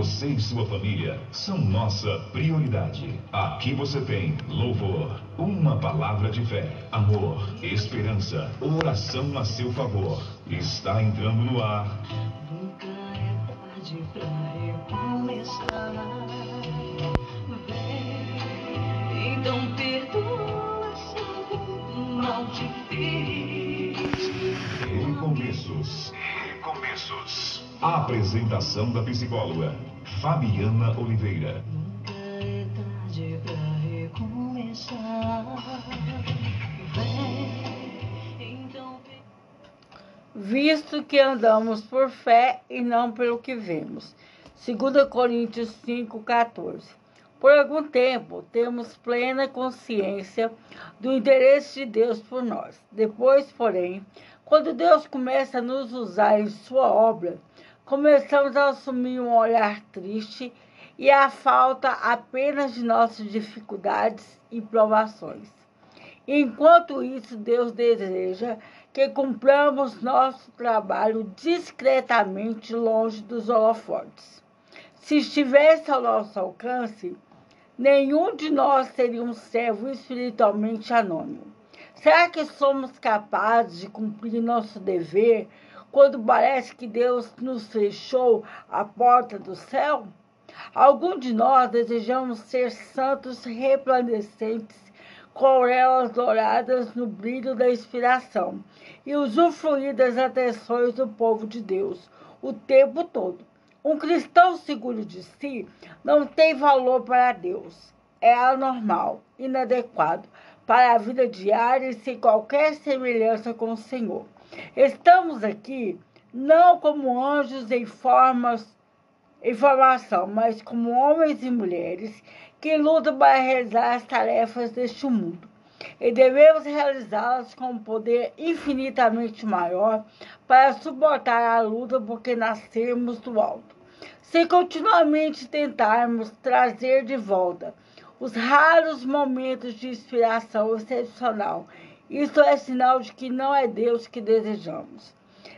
Você e sua família são nossa prioridade. Aqui você tem louvor, uma palavra de fé, amor, esperança, oração a seu favor. Está entrando no ar. Nunca é então perdoa se algum mal te fez. Recomeços. Recomeços. A apresentação da psicóloga Fabiana Oliveira. Nunca é tarde recomeçar. Vem, então visto que andamos por fé e não pelo que vemos. 2 Coríntios 5,14. Por algum tempo, temos plena consciência do interesse de Deus por nós. Depois, porém, quando Deus começa a nos usar em sua obra, começamos a assumir um olhar triste e a falta apenas de nossas dificuldades e provações. Enquanto isso, Deus deseja que cumpramos nosso trabalho discretamente longe dos holofotes. Se estivesse ao nosso alcance, nenhum de nós seria um servo espiritualmente anônimo. Será que somos capazes de cumprir nosso dever quando parece que Deus nos fechou a porta do céu? Algum de nós desejamos ser santos resplandecentes com auréolas douradas no brilho da inspiração e usufruir das atenções do povo de Deus o tempo todo. Um cristão seguro de si não tem valor para Deus. É anormal, inadequado para a vida diária e sem qualquer semelhança com o Senhor. Estamos aqui não como anjos em formas em formação, mas como homens e mulheres que lutam para realizar as tarefas deste mundo. E devemos realizá-las com um poder infinitamente maior para suportar a luta porque nascemos do alto. Se continuamente tentarmos trazer de volta os raros momentos de inspiração excepcional, isso é sinal de que não é Deus que desejamos.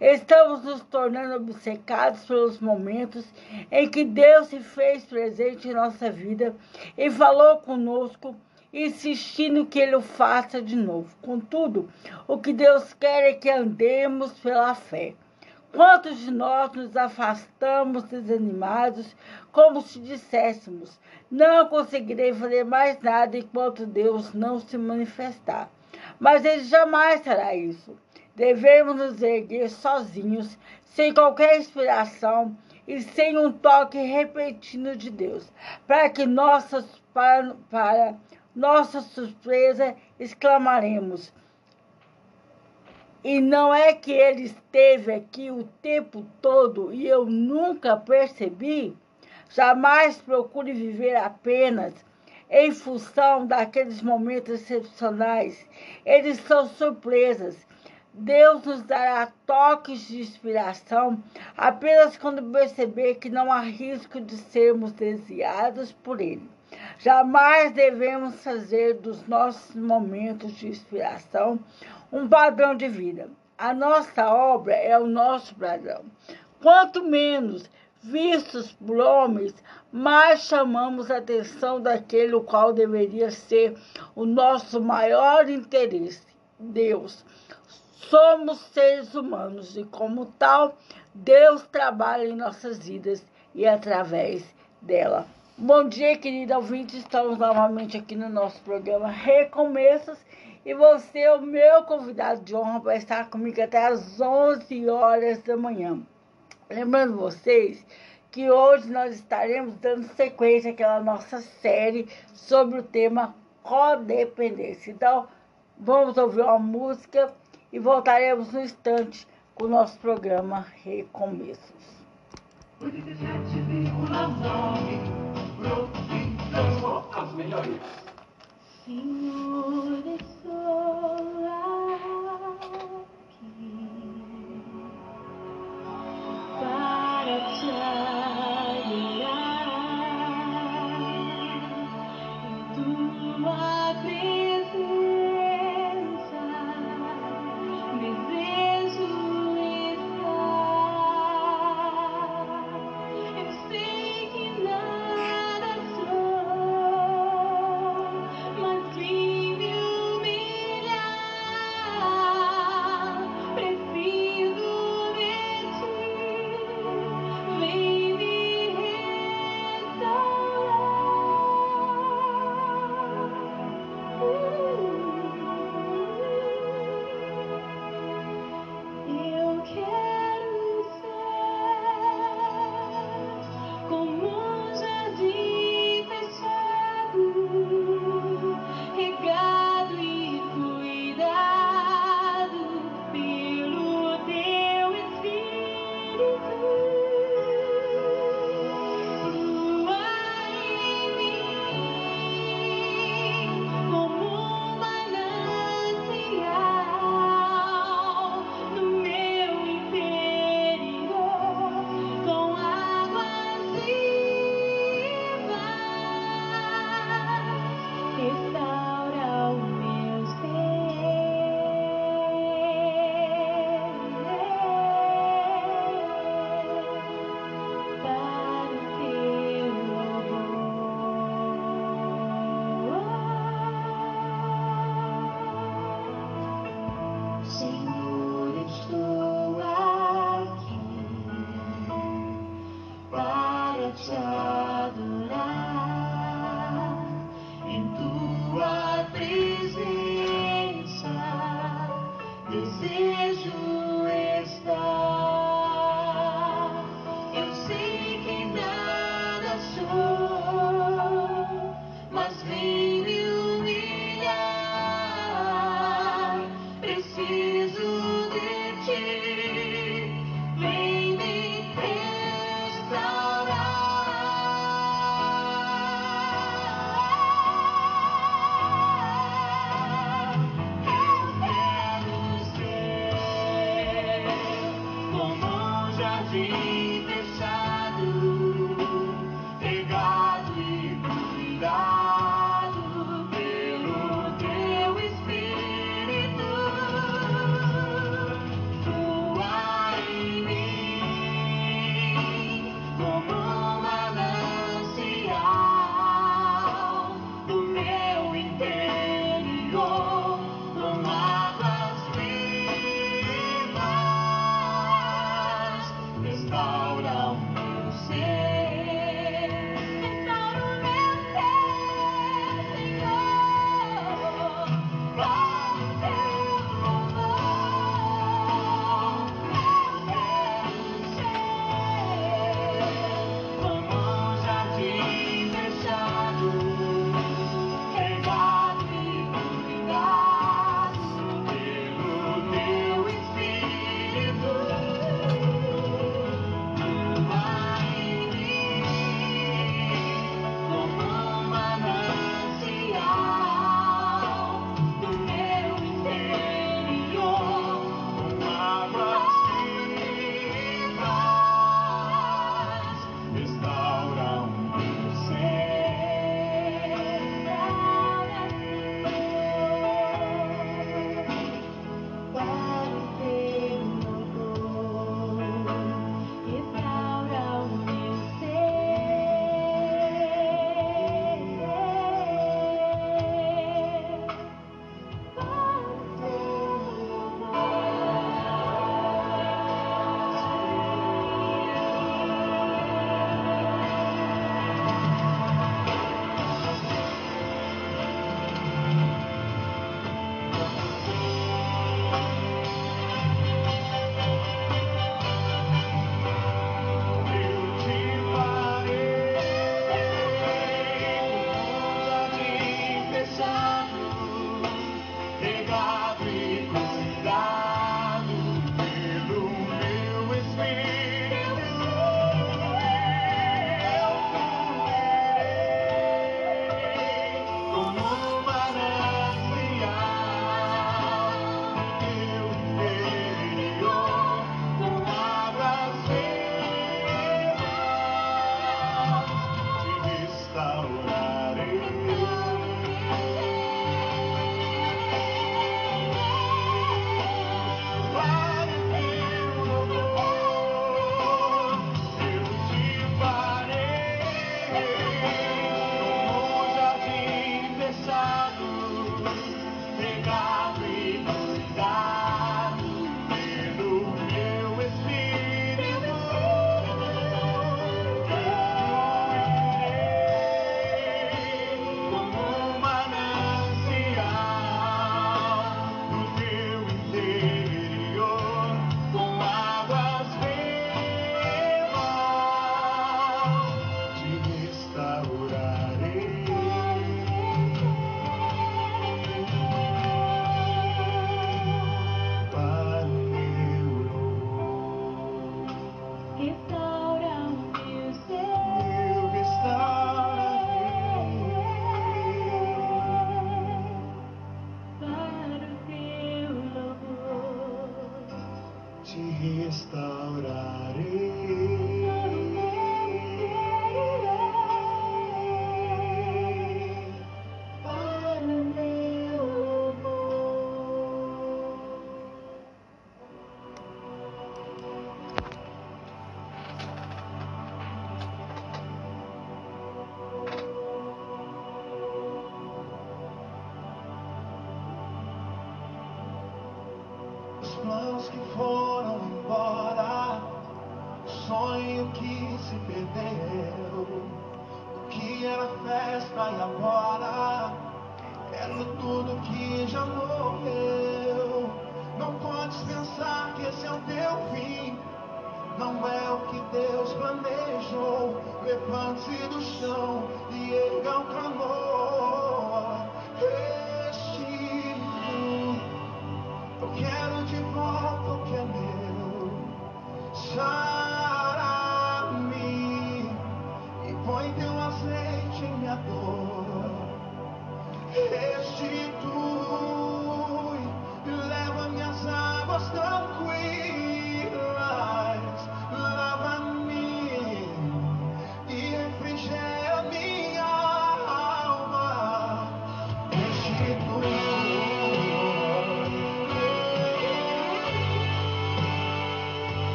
Estamos nos tornando obcecados pelos momentos em que Deus se fez presente em nossa vida e falou conosco, insistindo que Ele o faça de novo. Contudo, o que Deus quer é que andemos pela fé. Quantos de nós nos afastamos desanimados, como se disséssemos: não conseguirei fazer mais nada enquanto Deus não se manifestar. Mas Ele jamais fará isso. Devemos nos erguer sozinhos, sem qualquer inspiração e sem um toque repentino de Deus, para que nossas, para, para nossa surpresa exclamaremos. E não é que ele esteve aqui o tempo todo e eu nunca percebi? Jamais procure viver apenas em função daqueles momentos excepcionais. Eles são surpresas Deus nos dará toques de inspiração apenas quando perceber que não há risco de sermos desviados por Ele. Jamais devemos fazer dos nossos momentos de inspiração um padrão de vida. A nossa obra é o nosso padrão. Quanto menos vistos por homens, mais chamamos a atenção daquele o qual deveria ser o nosso maior interesse, Deus. Somos seres humanos e, como tal, Deus trabalha em nossas vidas e através dela. Bom dia, querida ouvinte. Estamos novamente aqui no nosso programa Recomeços e você é o meu convidado de honra para estar comigo até às 11 horas da manhã. Lembrando vocês que hoje nós estaremos dando sequência àquela nossa série sobre o tema codependência. Então, vamos ouvir uma música e voltaremos no instante com o nosso programa Recomeços. Senhor, estou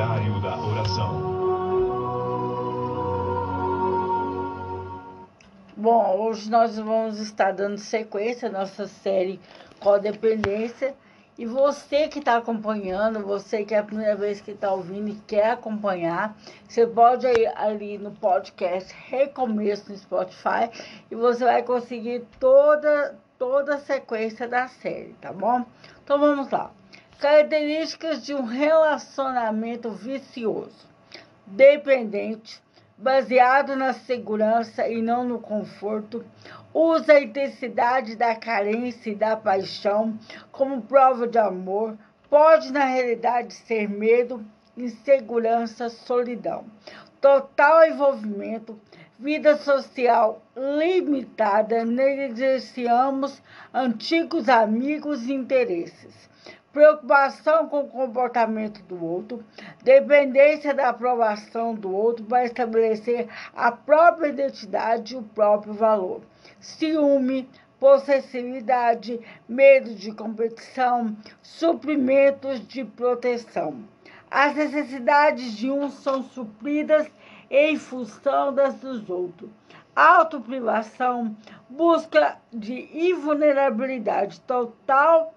Diário da Oração. Bom, hoje nós vamos estar dando sequência à nossa série Codependência. E você que está acompanhando, você que é a primeira vez que está ouvindo e quer acompanhar, você pode ir ali no podcast Recomeço no Spotify e você vai conseguir toda, toda a sequência da série, tá bom? Então vamos lá. Características de um relacionamento vicioso, dependente, baseado na segurança e não no conforto, usa a intensidade da carência e da paixão como prova de amor, pode na realidade ser medo, insegurança, solidão. Total envolvimento, vida social limitada, negligenciamos antigos amigos e interesses preocupação com o comportamento do outro, dependência da aprovação do outro para estabelecer a própria identidade e o próprio valor, ciúme, possessividade, medo de competição, suprimentos de proteção. As necessidades de uns são supridas em função das dos outros. Autoprivação, busca de invulnerabilidade total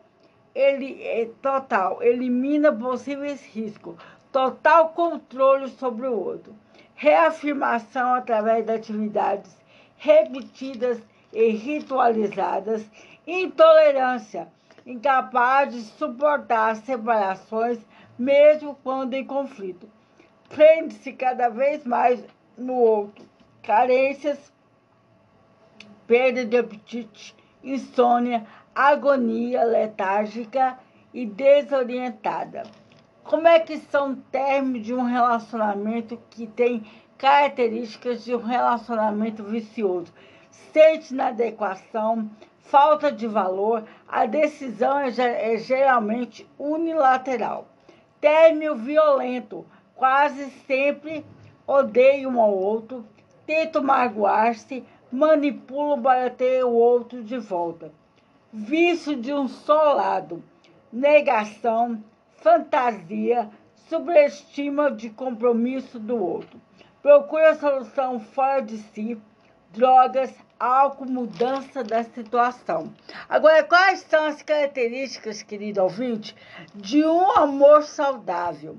ele é total, elimina possíveis riscos, total controle sobre o outro, reafirmação através de atividades repetidas e ritualizadas, intolerância, incapaz de suportar separações, mesmo quando em conflito, prende-se cada vez mais no outro, carências, perda de apetite, insônia, agonia letárgica e desorientada. Como é que são termos de um relacionamento que tem características de um relacionamento vicioso? Sente inadequação, falta de valor, a decisão é, é geralmente unilateral. Término violento, quase sempre odeia um ao outro, tenta magoar-se, manipulam para ter o outro de volta vício de um só lado, negação, fantasia, subestima de compromisso do outro, procura solução fora de si, drogas, álcool, mudança da situação. Agora, quais são as características, querido ouvinte, de um amor saudável?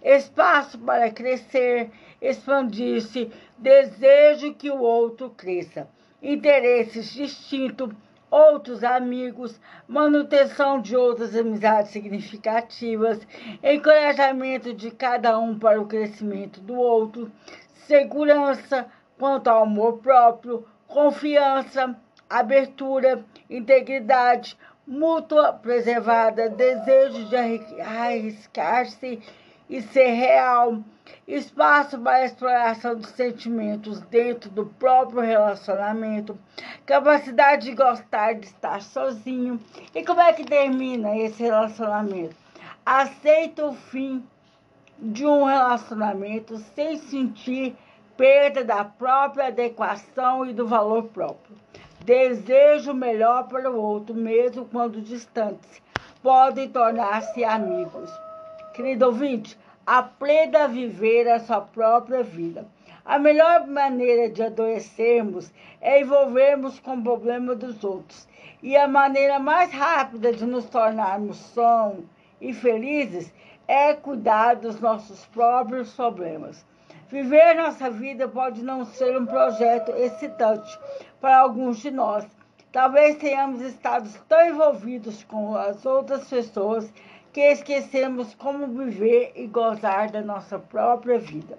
Espaço para crescer, expandir-se, desejo que o outro cresça, interesses distintos, outros amigos, manutenção de outras amizades significativas, encorajamento de cada um para o crescimento do outro, segurança quanto ao amor próprio, confiança, abertura, integridade, mútua preservada, desejo de arriscar-se e ser real, espaço para a exploração dos sentimentos dentro do próprio relacionamento, capacidade de gostar de estar sozinho. E como é que termina esse relacionamento? Aceita o fim de um relacionamento sem sentir perda da própria adequação e do valor próprio. Desejo melhor para o outro, mesmo quando distantes. Podem tornar-se amigos. Querido ouvinte, aprenda a viver a sua própria vida. A melhor maneira de adoecermos é envolvermos com o problema dos outros. E a maneira mais rápida de nos tornarmos sãos e felizes é cuidar dos nossos próprios problemas. Viver nossa vida pode não ser um projeto excitante para alguns de nós. Talvez tenhamos estado tão envolvidos com as outras pessoas que esquecemos como viver e gozar da nossa própria vida.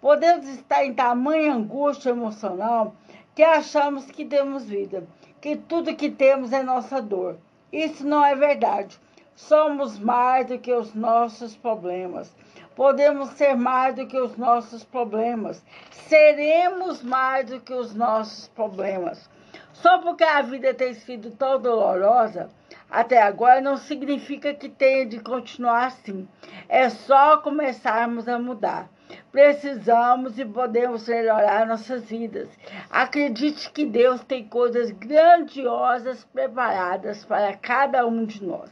Podemos estar em tamanha angústia emocional que achamos que temos vida, que tudo que temos é nossa dor. Isso não é verdade. Somos mais do que os nossos problemas. Podemos ser mais do que os nossos problemas. Seremos mais do que os nossos problemas. Só porque a vida tem sido tão dolorosa, até agora não significa que tenha de continuar assim. É só começarmos a mudar. Precisamos e podemos melhorar nossas vidas. Acredite que Deus tem coisas grandiosas preparadas para cada um de nós.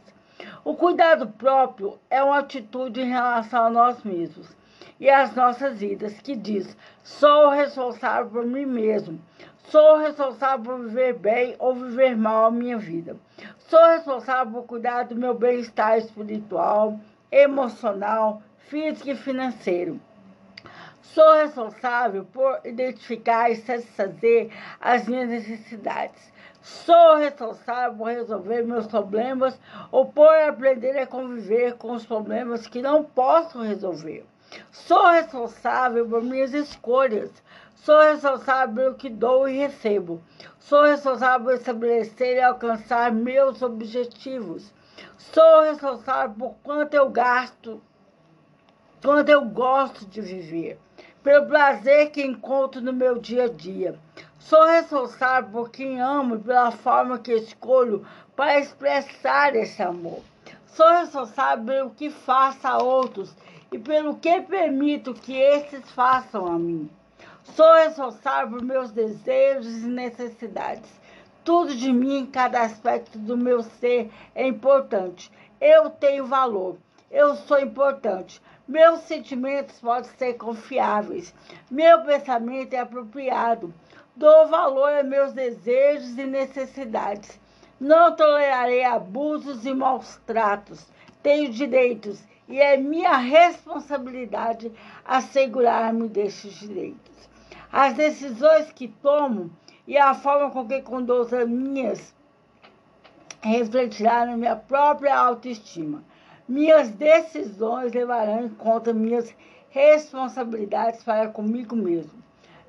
O cuidado próprio é uma atitude em relação a nós mesmos e às nossas vidas que diz: sou responsável por mim mesmo. Sou responsável por viver bem ou viver mal a minha vida. Sou responsável por cuidar do meu bem-estar espiritual, emocional, físico e financeiro. Sou responsável por identificar e satisfazer as minhas necessidades. Sou responsável por resolver meus problemas ou por aprender a conviver com os problemas que não posso resolver. Sou responsável por minhas escolhas. Sou responsável que dou e recebo. Sou responsável por estabelecer e alcançar meus objetivos. Sou responsável por quanto eu gasto, quanto eu gosto de viver, pelo prazer que encontro no meu dia a dia. Sou responsável por quem amo e pela forma que escolho para expressar esse amor. Sou responsável pelo que faço a outros e pelo que permito que esses façam a mim. Sou responsável por meus desejos e necessidades. Tudo de mim, cada aspecto do meu ser é importante. Eu tenho valor. Eu sou importante. Meus sentimentos podem ser confiáveis. Meu pensamento é apropriado. Dou valor a meus desejos e necessidades. Não tolerarei abusos e maus tratos. Tenho direitos e é minha responsabilidade assegurar-me desses direitos. As decisões que tomo e a forma com que conduzo as minhas refletirá na minha própria autoestima. Minhas decisões levarão em conta minhas responsabilidades para comigo mesmo.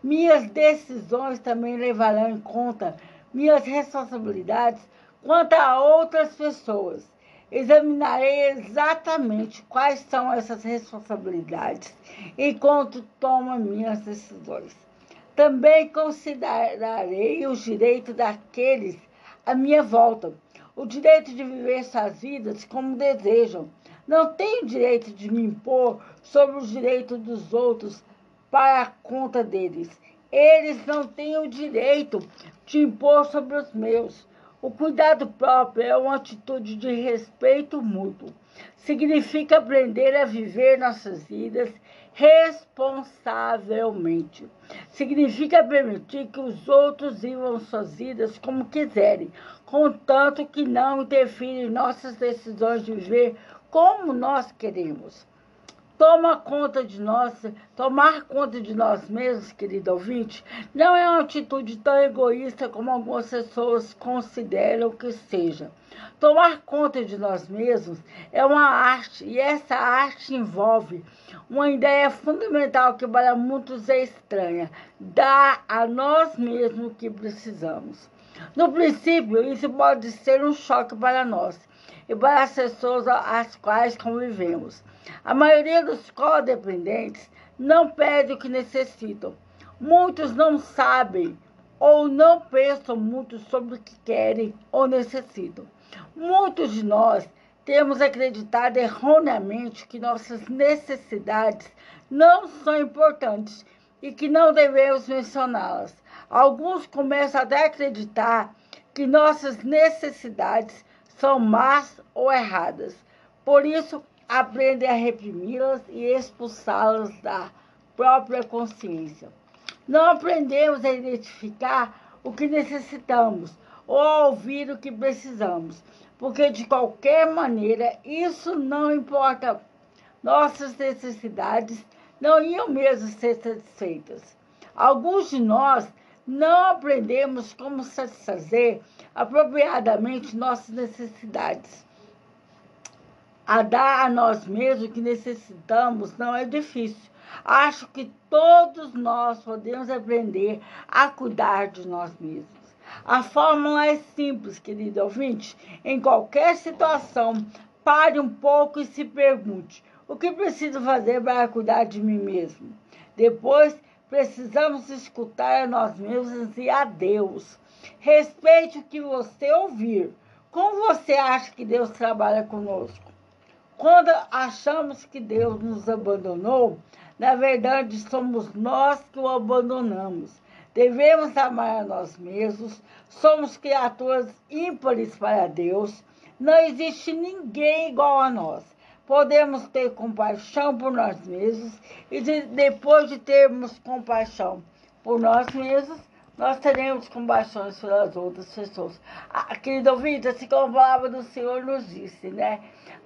Minhas decisões também levarão em conta minhas responsabilidades quanto a outras pessoas. Examinarei exatamente quais são essas responsabilidades enquanto tomo minhas decisões. Também considerarei os direitos daqueles à minha volta, o direito de viver suas vidas como desejam. Não tenho direito de me impor sobre os direitos dos outros para a conta deles. Eles não têm o direito de impor sobre os meus. O cuidado próprio é uma atitude de respeito mútuo. Significa aprender a viver nossas vidas responsavelmente. Significa permitir que os outros vivam suas vidas como quiserem, contanto que não interfira em nossas decisões de viver como nós queremos toma conta de nós, tomar conta de nós mesmos, querido ouvinte, não é uma atitude tão egoísta como algumas pessoas consideram que seja. Tomar conta de nós mesmos é uma arte e essa arte envolve uma ideia fundamental que para muitos é estranha: dar a nós mesmos o que precisamos. No princípio, isso pode ser um choque para nós e para as pessoas às quais convivemos. A maioria dos codependentes não pede o que necessitam. Muitos não sabem ou não pensam muito sobre o que querem ou necessitam. Muitos de nós temos acreditado erroneamente que nossas necessidades não são importantes e que não devemos mencioná-las. Alguns começam até a acreditar que nossas necessidades são más ou erradas. Por isso, aprendem a reprimi-las e expulsá-las da própria consciência. Não aprendemos a identificar o que necessitamos ou ouvir o que precisamos, porque de qualquer maneira isso não importa. Nossas necessidades não iam mesmo ser satisfeitas. Alguns de nós não aprendemos como satisfazer apropriadamente nossas necessidades a dar a nós mesmos o que necessitamos não é difícil. Acho que todos nós podemos aprender a cuidar de nós mesmos. A fórmula é simples, querido ouvinte. Em qualquer situação, pare um pouco e se pergunte: o que preciso fazer para cuidar de mim mesmo? Depois, precisamos escutar a nós mesmos e a Deus. Respeite o que você ouvir. Como você acha que Deus trabalha conosco? Quando achamos que Deus nos abandonou, na verdade somos nós que o abandonamos. Devemos amar a nós mesmos, somos criaturas ímpares para Deus. Não existe ninguém igual a nós. Podemos ter compaixão por nós mesmos e de- depois de termos compaixão por nós mesmos, nós teremos compaixão pelas outras pessoas. Ah, querido ouvinte, assim como a palavra do Senhor nos disse, né?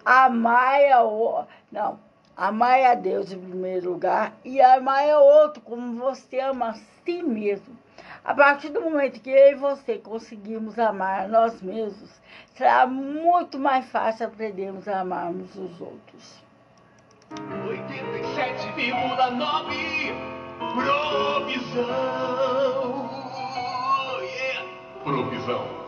Amai a o... Não, amai a Deus em primeiro lugar e amai ao outro como você ama a si mesmo. A partir do momento que eu e você conseguimos amar a nós mesmos, será muito mais fácil aprendermos a amarmos os outros. 87,9 Provisão. Yeah. Provisão.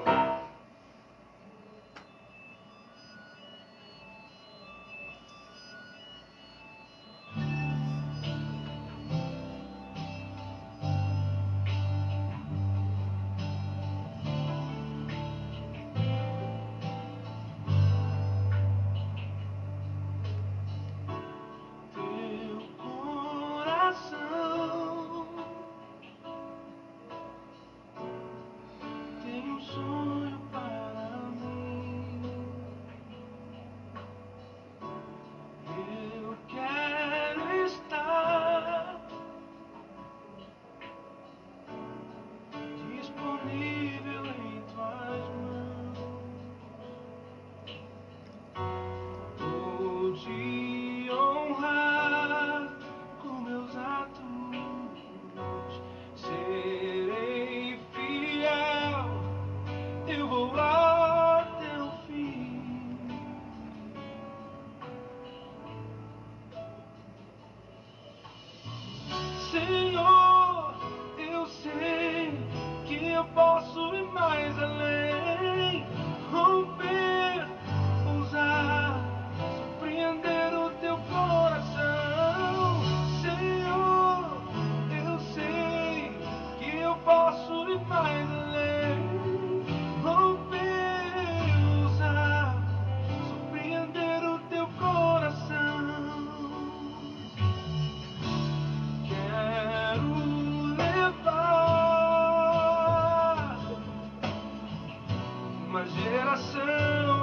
uma geração.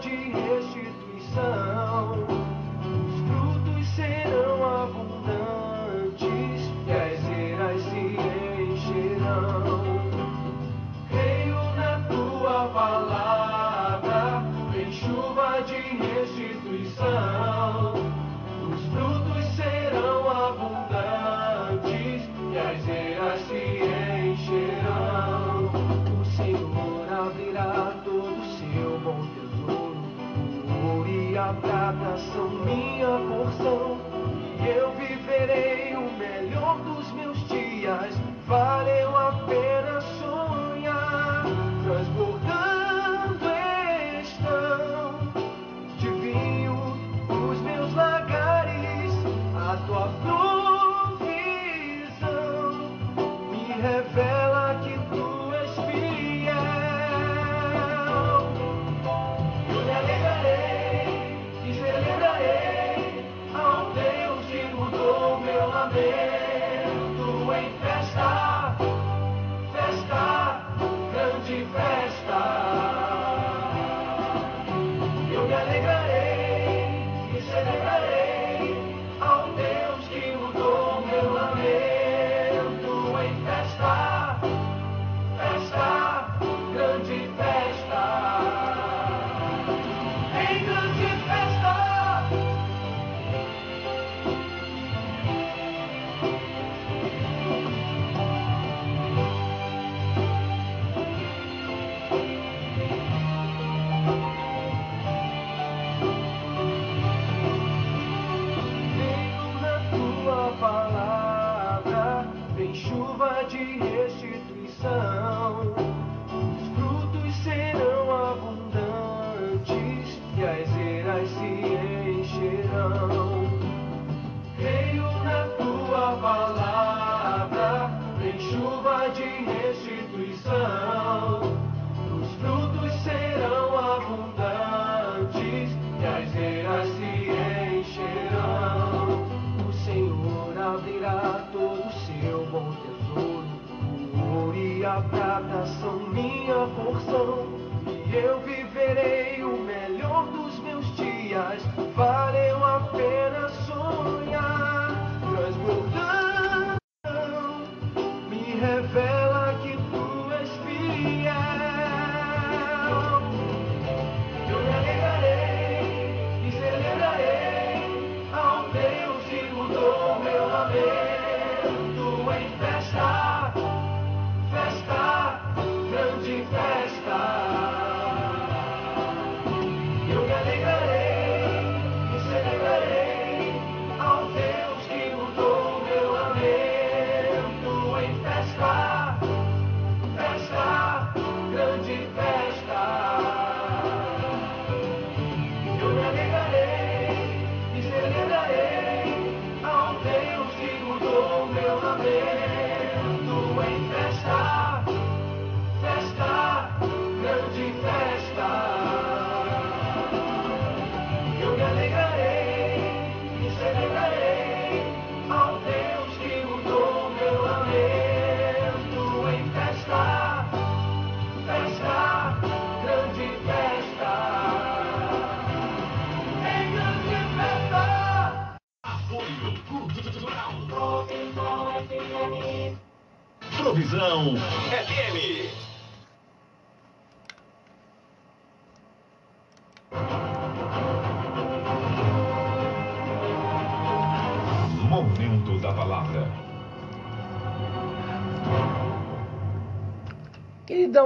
apology.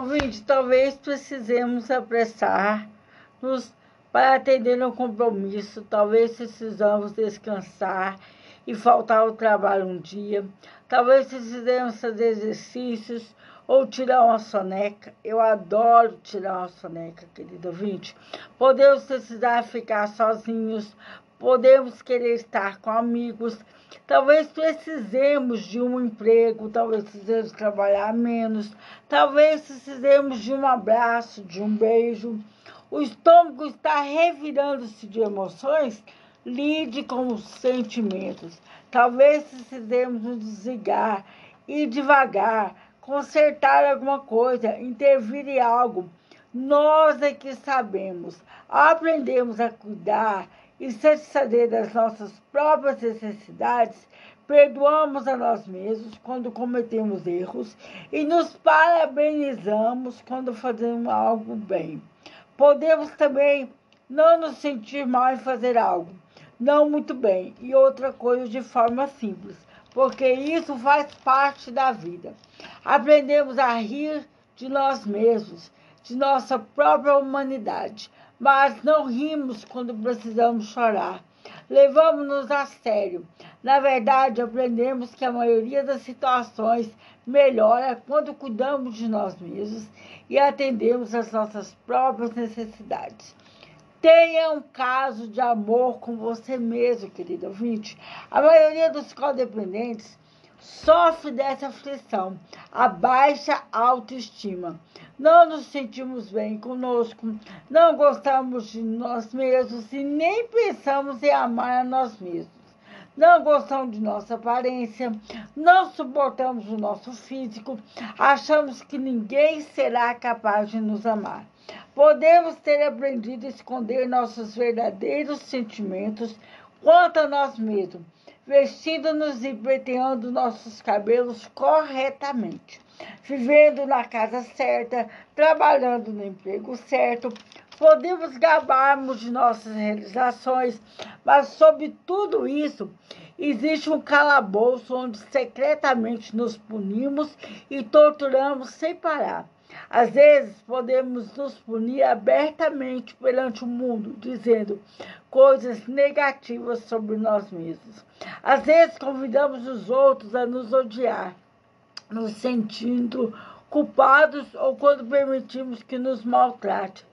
Ouvinte, talvez precisemos apressar-nos para atender um compromisso, talvez precisamos descansar e faltar ao trabalho um dia, talvez precisemos fazer exercícios ou tirar uma soneca. Eu adoro tirar uma soneca, querido ouvinte. Podemos precisar ficar sozinhos, podemos querer estar com amigos Talvez precisemos de um emprego, talvez precisemos trabalhar menos, talvez precisemos de um abraço, de um beijo. O estômago está revirando-se de emoções, lide com os sentimentos. Talvez precisemos nos desligar, ir devagar, consertar alguma coisa, intervir em algo. Nós é que sabemos. Aprendemos a cuidar e satisfazer das nossas próprias necessidades, perdoamos a nós mesmos quando cometemos erros e nos parabenizamos quando fazemos algo bem. Podemos também não nos sentir mal em fazer algo, não muito bem, e outra coisa de forma simples, porque isso faz parte da vida. Aprendemos a rir de nós mesmos, de nossa própria humanidade, mas não rimos quando precisamos chorar. Levamos-nos a sério. Na verdade, aprendemos que a maioria das situações melhora quando cuidamos de nós mesmos e atendemos às nossas próprias necessidades. Tenha um caso de amor com você mesmo, querido ouvinte. A maioria dos codependentes sofre dessa aflição, a baixa autoestima. Não nos sentimos bem conosco, não gostamos de nós mesmos e nem pensamos em amar a nós mesmos. Não gostamos de nossa aparência, não suportamos o nosso físico, achamos que ninguém será capaz de nos amar. Podemos ter aprendido a esconder nossos verdadeiros sentimentos quanto a nós mesmos vestindo-nos e penteando nossos cabelos corretamente, vivendo na casa certa, trabalhando no emprego certo. Podemos gabarmos de nossas realizações, mas sob tudo isso, existe um calabouço onde secretamente nos punimos e torturamos sem parar. Às vezes podemos nos punir abertamente perante o mundo, dizendo coisas negativas sobre nós mesmos. Às vezes convidamos os outros a nos odiar, nos sentindo culpados ou quando permitimos que nos maltrate.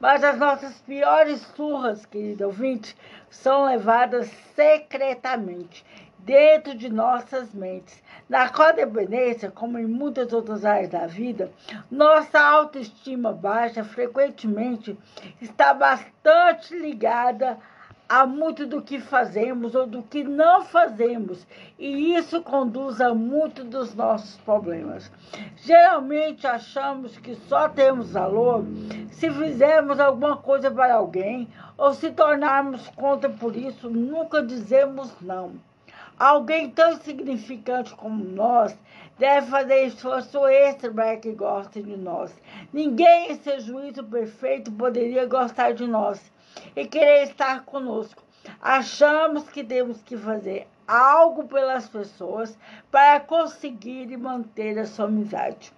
Mas as nossas piores surras, querido ouvinte, são levadas secretamente dentro de nossas mentes. Na codependência, como em muitas outras áreas da vida, nossa autoestima baixa frequentemente está bastante ligada a muito do que fazemos ou do que não fazemos, e isso conduz a muito dos nossos problemas. Geralmente achamos que só temos valor se fizermos alguma coisa para alguém ou se tornarmos conta por isso, nunca dizemos não. Alguém tão insignificante como nós deve fazer esforço extra para que goste de nós. Ninguém em seu juízo perfeito poderia gostar de nós e querer estar conosco. Achamos que temos que fazer algo pelas pessoas para conseguir e manter a sua amizade.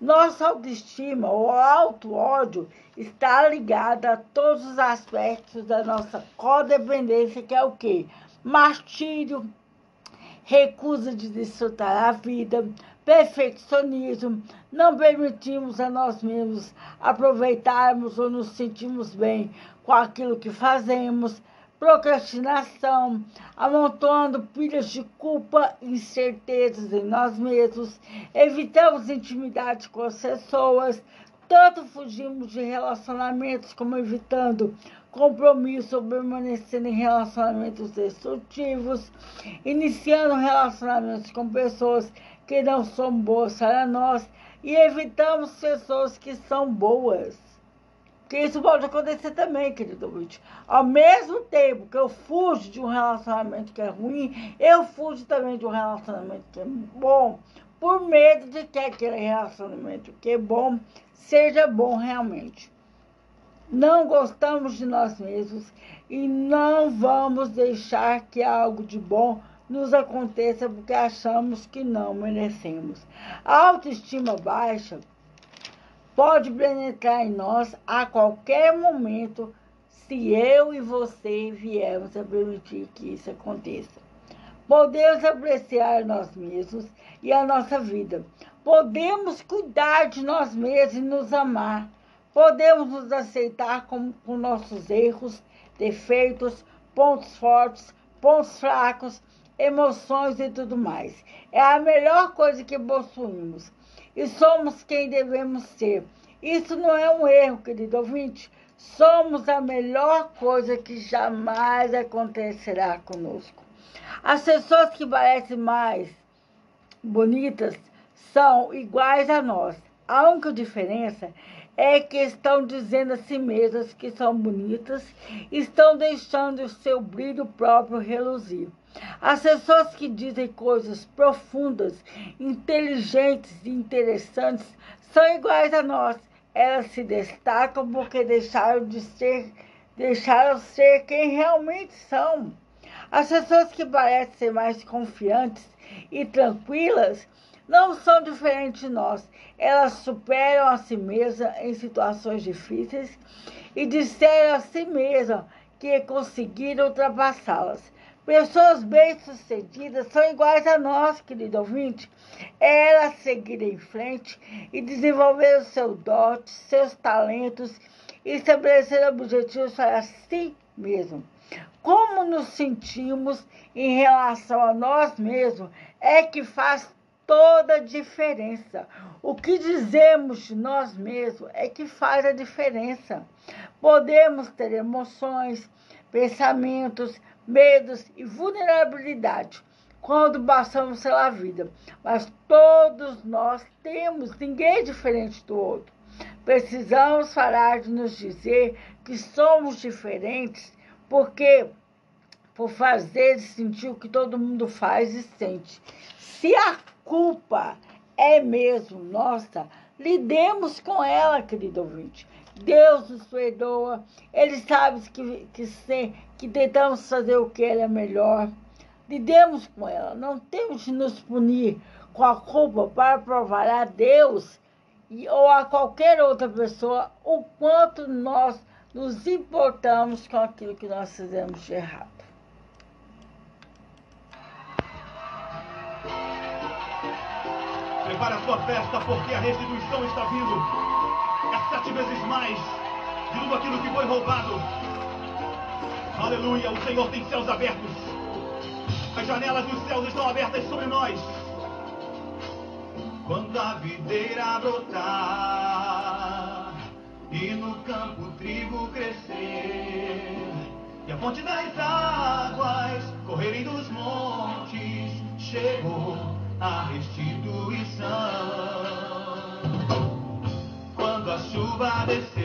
Nossa autoestima ou auto-ódio está ligada a todos os aspectos da nossa codependência, que é o quê? Martírio, recusa de desfrutar a vida, perfeccionismo, não permitimos a nós mesmos aproveitarmos ou nos sentirmos bem com aquilo que fazemos, procrastinação, amontoando pilhas de culpa e incertezas em nós mesmos, evitamos intimidade com as pessoas, tanto fugimos de relacionamentos como evitando compromisso permanecendo em relacionamentos destrutivos, iniciando relacionamentos com pessoas que não são boas para nós e evitamos pessoas que são boas. Porque isso pode acontecer também, querido ouvinte. Ao mesmo tempo que eu fujo de um relacionamento que é ruim, eu fujo também de um relacionamento que é bom, por medo de que aquele relacionamento que é bom seja bom realmente não gostamos de nós mesmos e não vamos deixar que algo de bom nos aconteça porque achamos que não merecemos. A autoestima baixa pode penetrar em nós a qualquer momento se eu e você viermos a permitir que isso aconteça. Podemos apreciar nós mesmos e a nossa vida. Podemos cuidar de nós mesmos e nos amar Podemos nos aceitar com, com nossos erros, defeitos, pontos fortes, pontos fracos, emoções e tudo mais. É a melhor coisa que possuímos. E somos quem devemos ser. Isso não é um erro, querido ouvinte. Somos a melhor coisa que jamais acontecerá conosco. As pessoas que parecem mais bonitas são iguais a nós. A única diferença é que estão dizendo a si mesmas que são bonitas, estão deixando o seu brilho próprio reluzir. As pessoas que dizem coisas profundas, inteligentes e interessantes são iguais a nós. Elas se destacam porque deixaram de ser, deixaram ser quem realmente são. As pessoas que parecem ser mais confiantes e tranquilas não são diferentes de nós. Elas superam a si mesmas em situações difíceis e disseram a si mesmas que conseguiram ultrapassá-las. Pessoas bem-sucedidas são iguais a nós, querido ouvinte. Elas seguirem em frente e desenvolver os seus dotes, seus talentos e estabelecer objetivos para si mesmo. Como nos sentimos em relação a nós mesmos é que faz toda a diferença. O que dizemos nós mesmos é que faz a diferença. Podemos ter emoções, pensamentos, medos e vulnerabilidade quando passamos pela vida, mas todos nós temos, ninguém é diferente do outro. Precisamos parar de nos dizer que somos diferentes, porque por fazer e sentir o que todo mundo faz e sente. Se a culpa é mesmo nossa, lidemos com ela, querido ouvinte. Deus nos perdoa, Ele sabe que, que, que tentamos fazer o que Ele é melhor. Lidemos com ela, não temos de nos punir com a culpa para provar a Deus e, ou a qualquer outra pessoa o quanto nós nos importamos com aquilo que nós fizemos de errado. Prepare a sua festa, porque a restituição está vindo. É sete vezes mais de tudo aquilo que foi roubado. Aleluia, o Senhor tem céus abertos. As janelas dos céus estão abertas sobre nós. Quando a videira brotar e no campo o trigo crescer e a fonte das águas correrem dos montes, chegou a restituição. Quando a chuva descer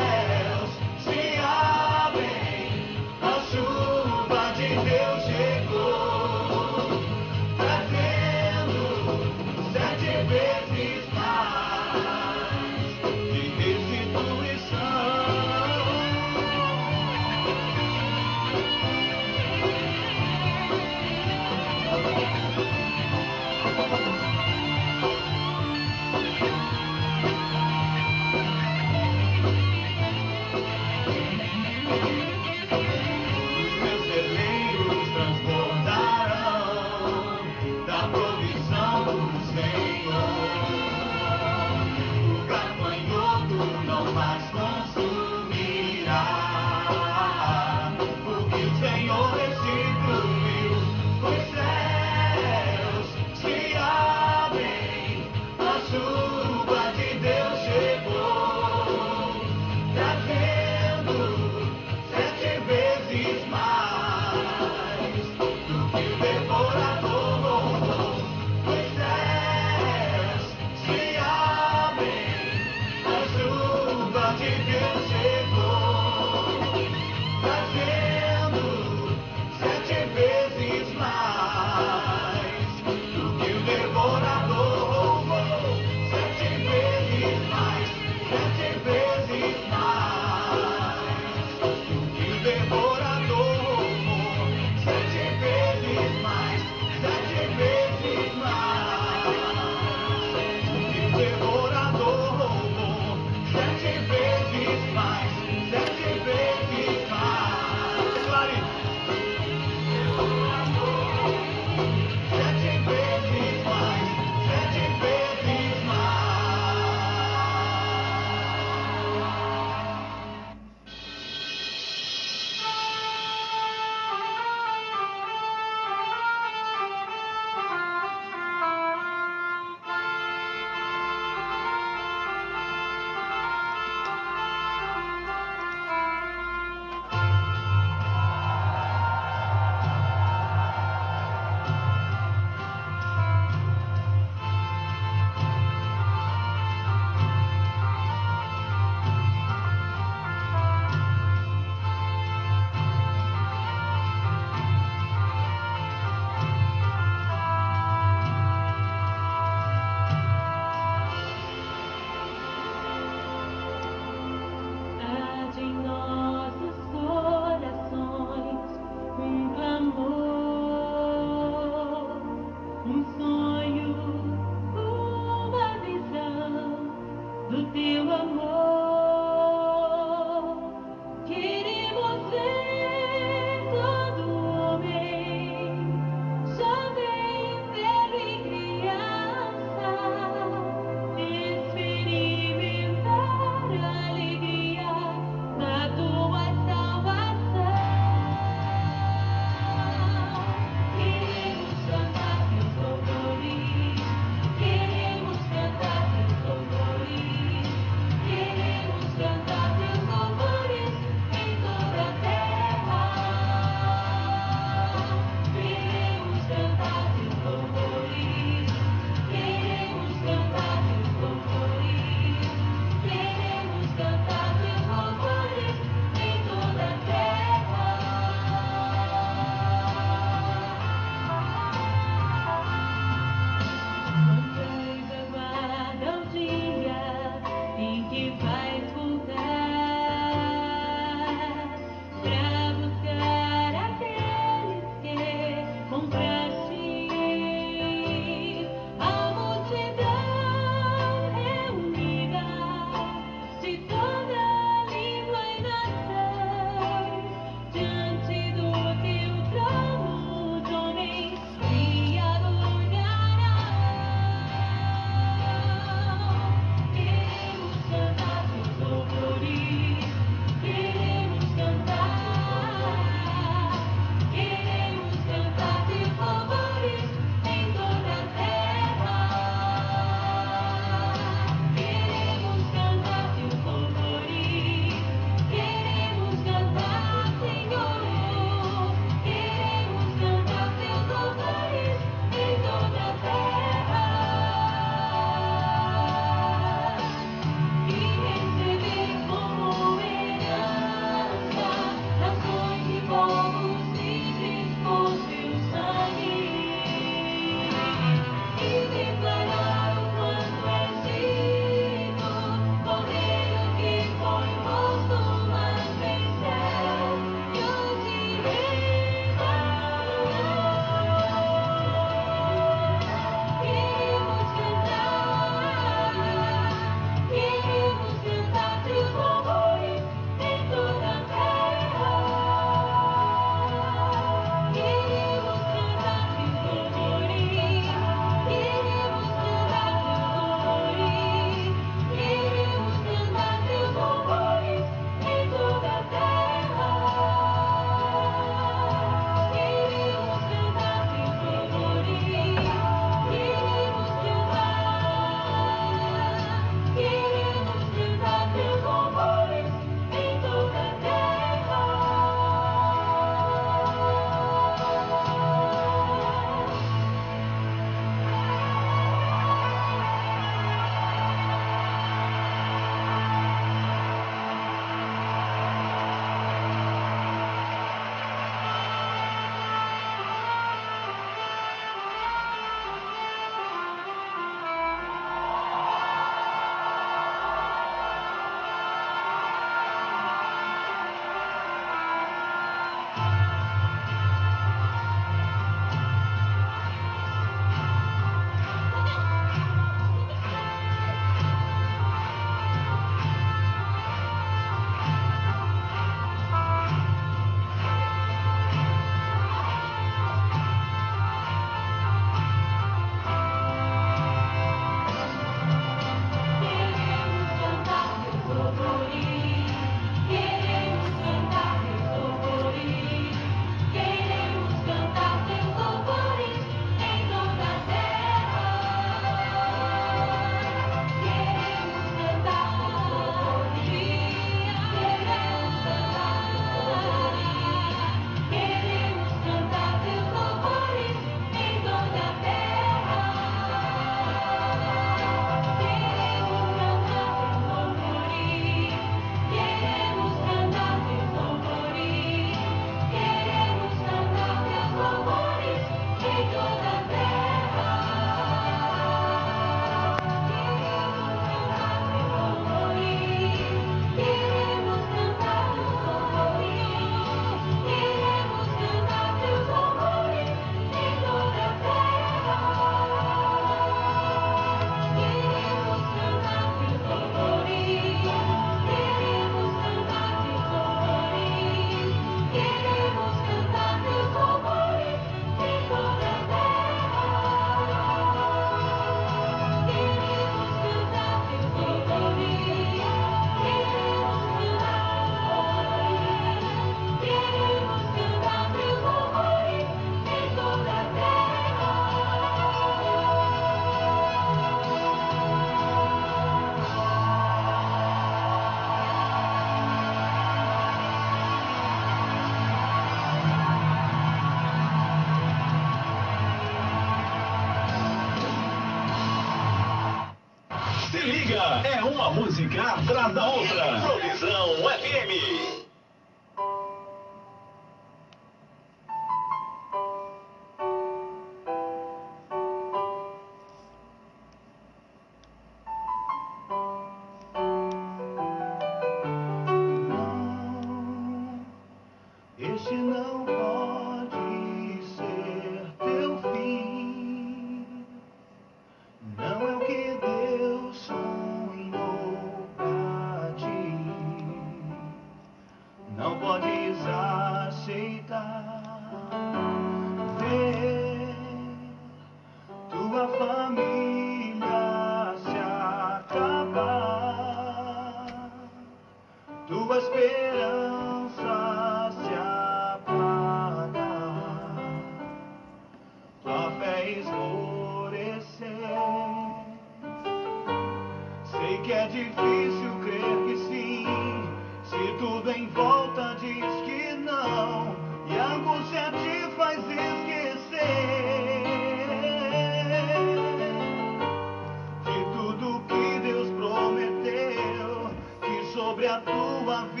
tua vida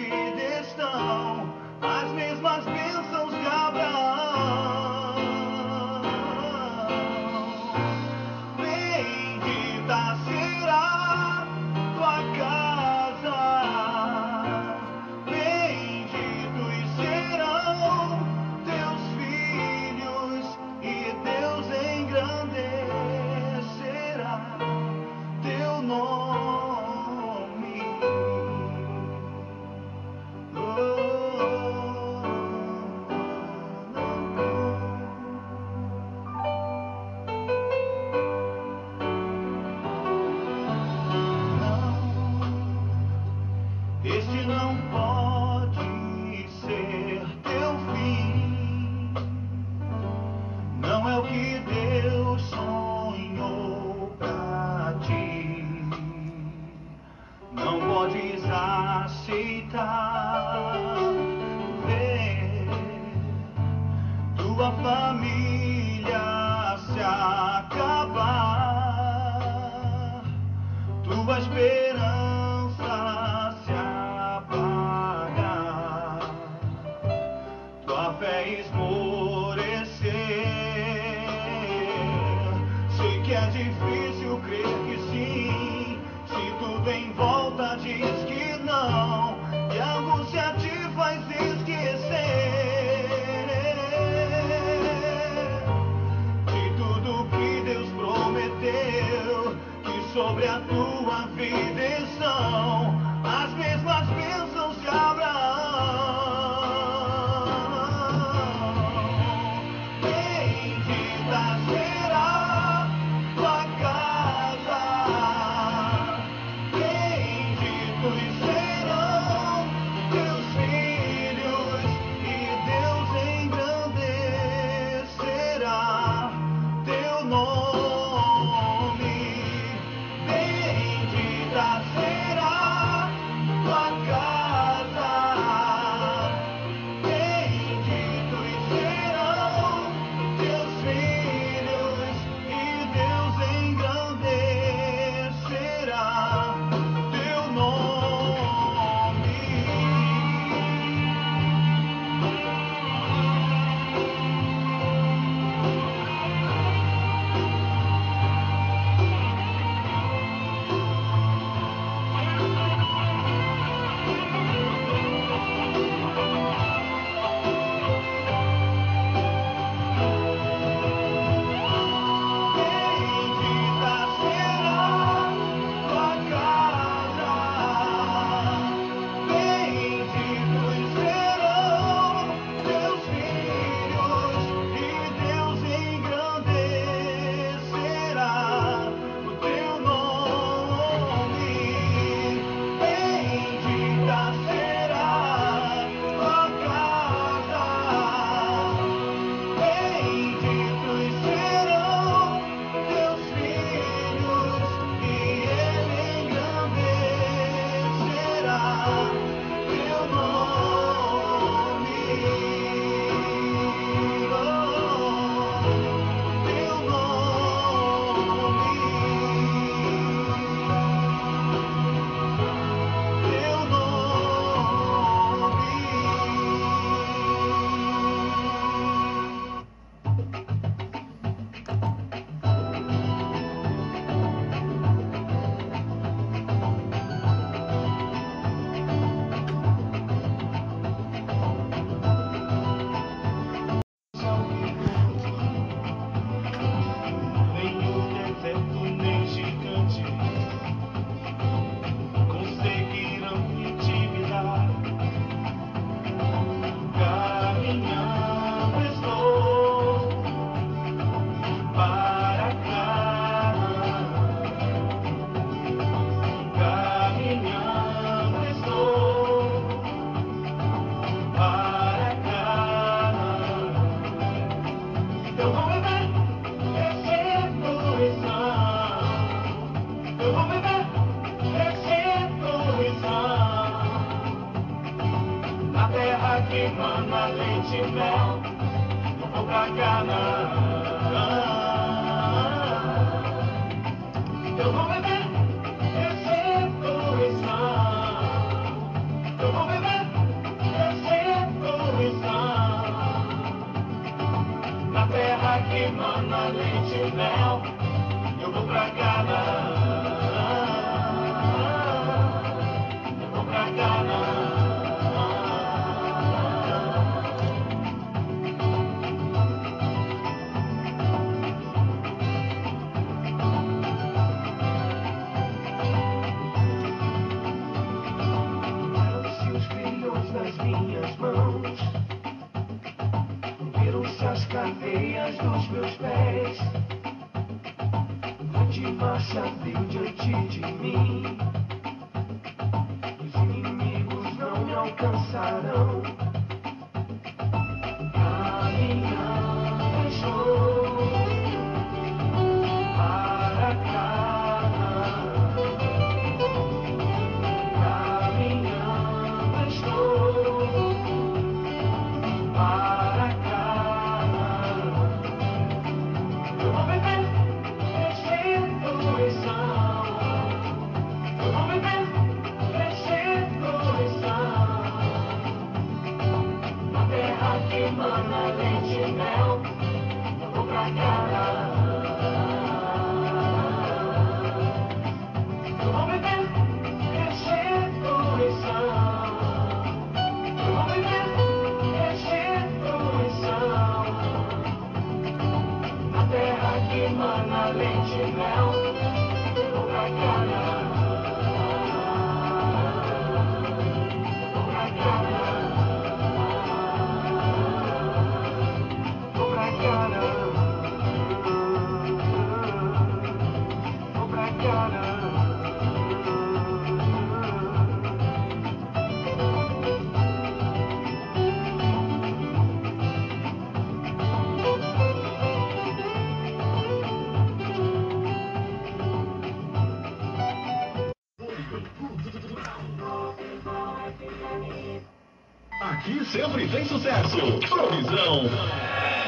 Provisão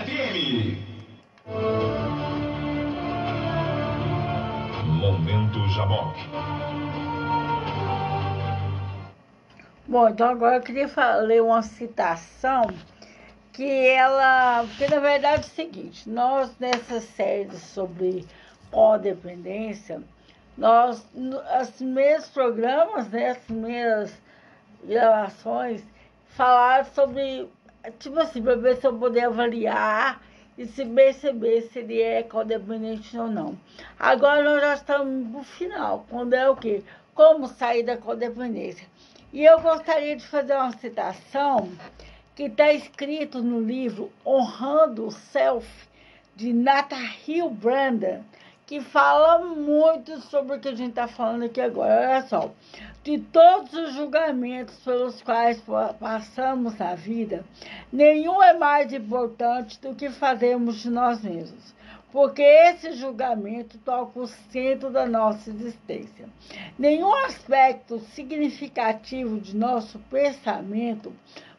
FM. Momento Jaboc. Bom, então agora eu queria ler uma citação que ela. Porque na verdade é o seguinte, nós nessa série sobre codependência, nós, os primeiros programas, né, as primeiras gravações, falaram sobre, tipo assim, para se eu poder avaliar e se perceber se ele é codependente ou não. Agora nós já estamos no final, quando é o quê? Como sair da codependência. E eu gostaria de fazer uma citação que está escrito no livro Honrando o Self, de Nathaniel Brandon, que fala muito sobre o que a gente está falando aqui agora. Olha só, de todos os julgamentos pelos quais pa- passamos na vida, nenhum é mais importante do que fazemos de nós mesmos. Porque esse julgamento toca o centro da nossa existência. Nenhum aspecto significativo de nosso pensamento,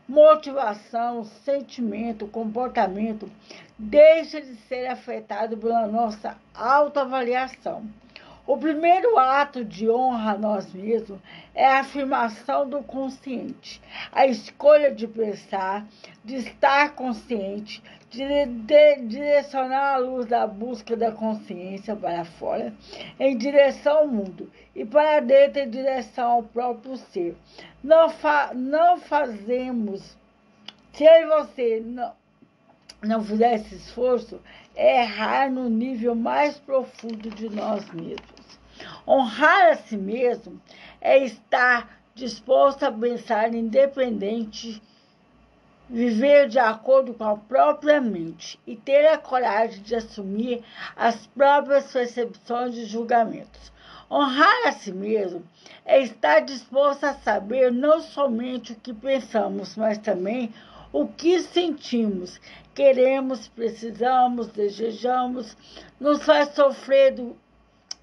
motivação, sentimento, comportamento deixa de ser afetado pela nossa autoavaliação. O primeiro ato de honra a nós mesmos é a afirmação do consciente, a escolha de pensar, de estar consciente, de, direcionar a luz da busca da consciência para fora, em direção ao mundo, e para dentro em direção ao próprio ser. Não, fa não fazemos, se você não, não fizer esse esforço, é errar no nível mais profundo de nós mesmos. Honrar a si mesmo é estar disposto a pensar independente, viver de acordo com a própria mente e ter a coragem de assumir as próprias percepções e julgamentos. Honrar a si mesmo é estar disposto a saber não somente o que pensamos, mas também o que sentimos, queremos, precisamos, desejamos, nos faz sofrer do,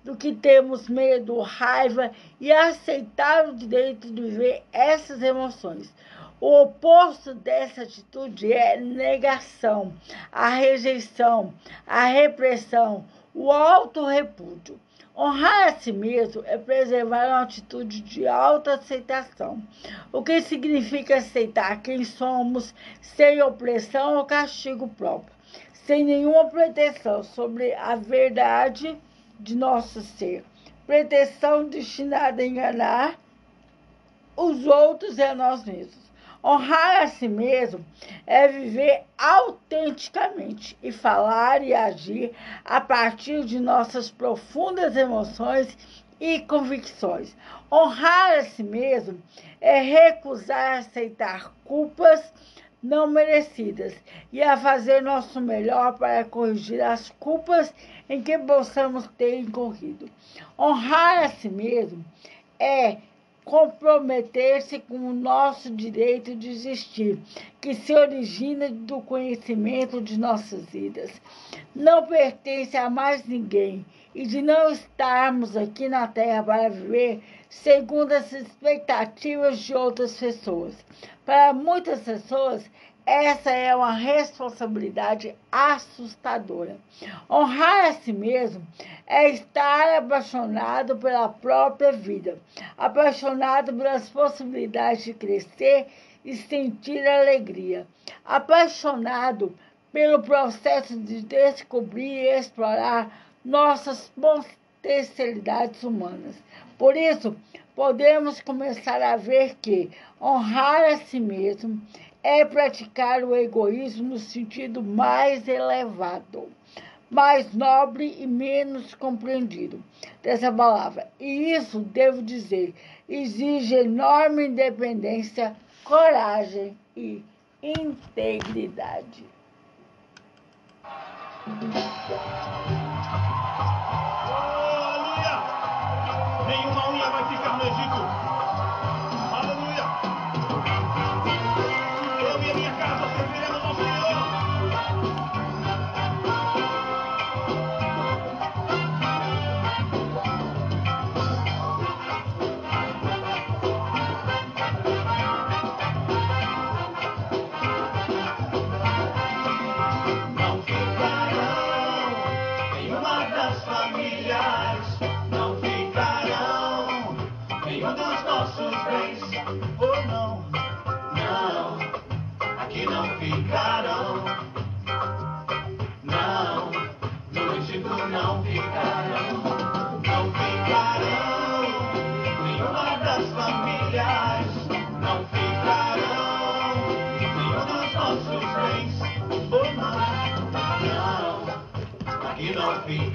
do que temos medo, raiva e aceitar o direito de viver essas emoções. O oposto dessa atitude é negação, a rejeição, a repressão, o autorrepúdio. Honrar a si mesmo é preservar uma atitude de autoaceitação, o que significa aceitar quem somos sem opressão ou castigo próprio, sem nenhuma pretensão sobre a verdade de nosso ser, pretensão destinada a enganar os outros e a nós mesmos. Honrar a si mesmo é viver autenticamente e falar e agir a partir de nossas profundas emoções e convicções. Honrar a si mesmo é recusar aceitar culpas não merecidas e a fazer nosso melhor para corrigir as culpas em que possamos ter incorrido. Honrar a si mesmo é comprometer-se com o nosso direito de existir, que se origina do conhecimento de nossas vidas. Não pertence a mais ninguém e de não estarmos aqui na Terra para viver segundo as expectativas de outras pessoas. Para muitas pessoas, essa é uma responsabilidade assustadora. Honrar a si mesmo é estar apaixonado pela própria vida, apaixonado pelas possibilidades de crescer e sentir alegria, apaixonado pelo processo de descobrir e explorar nossas potencialidades humanas. Por isso, podemos começar a ver que honrar a si mesmo é praticar o egoísmo no sentido mais elevado, mais nobre e menos compreendido dessa palavra. E isso, devo dizer, exige enorme independência, coragem e integridade.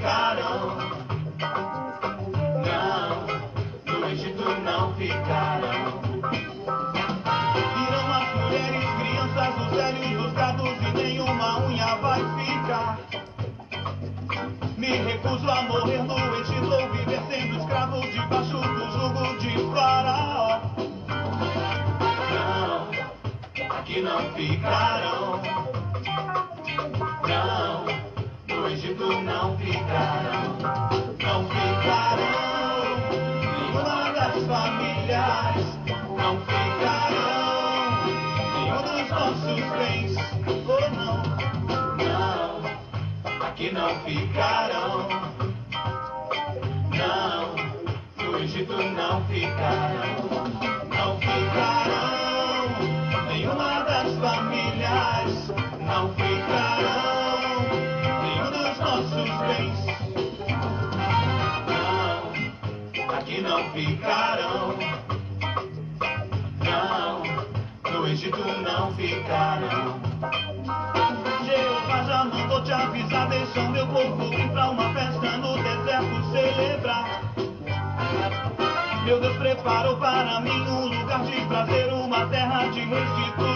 Não no Egito não ficarão. Irão as mulheres, crianças, os velhos, os gados e nenhuma unha vai ficar. Me recuso a morrer no Egito ou viver sendo escravo debaixo do jugo de Faraó. Não, aqui não ficarão. Não. Prazer, uma terra de restituição.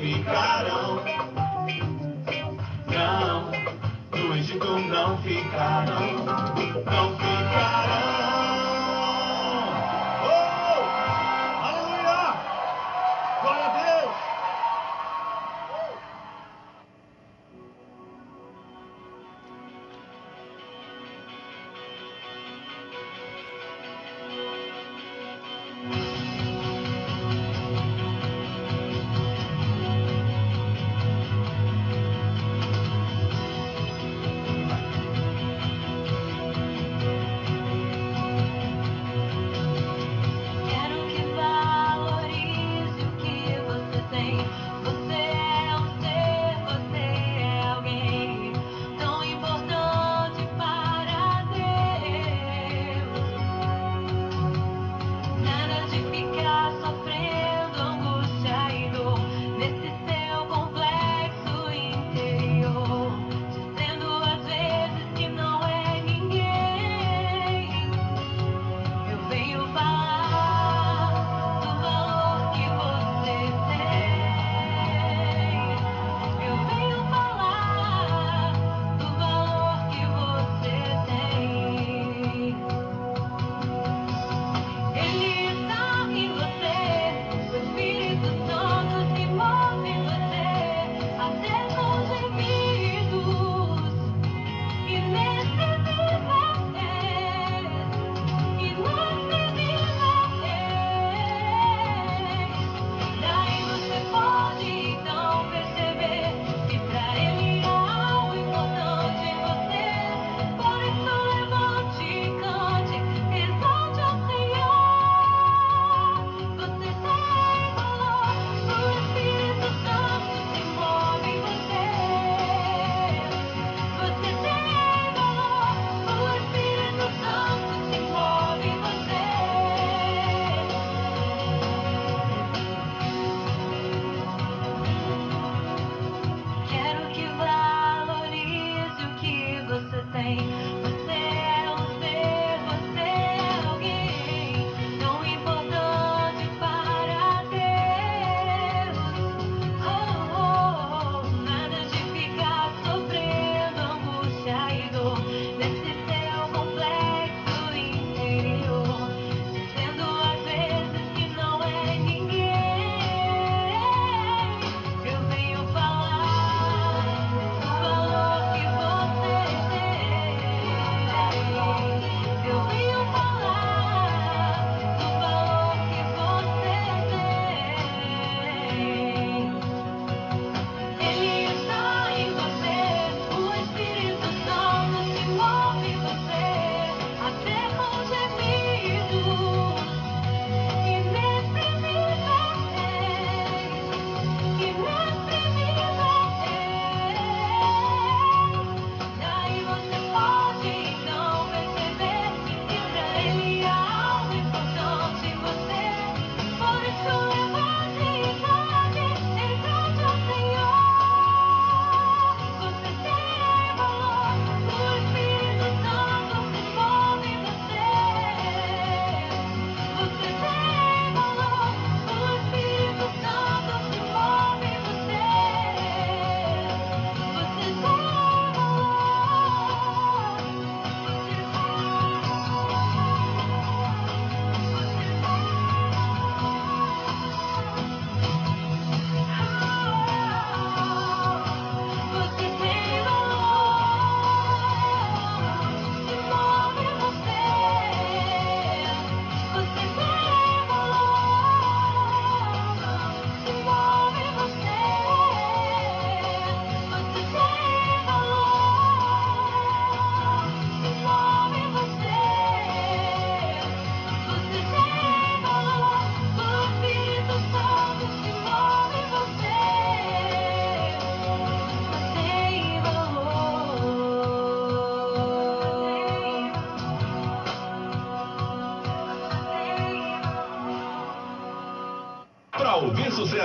Ficarão, não, no Egito não ficarão, não ficarão.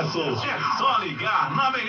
É só ligar na melhor.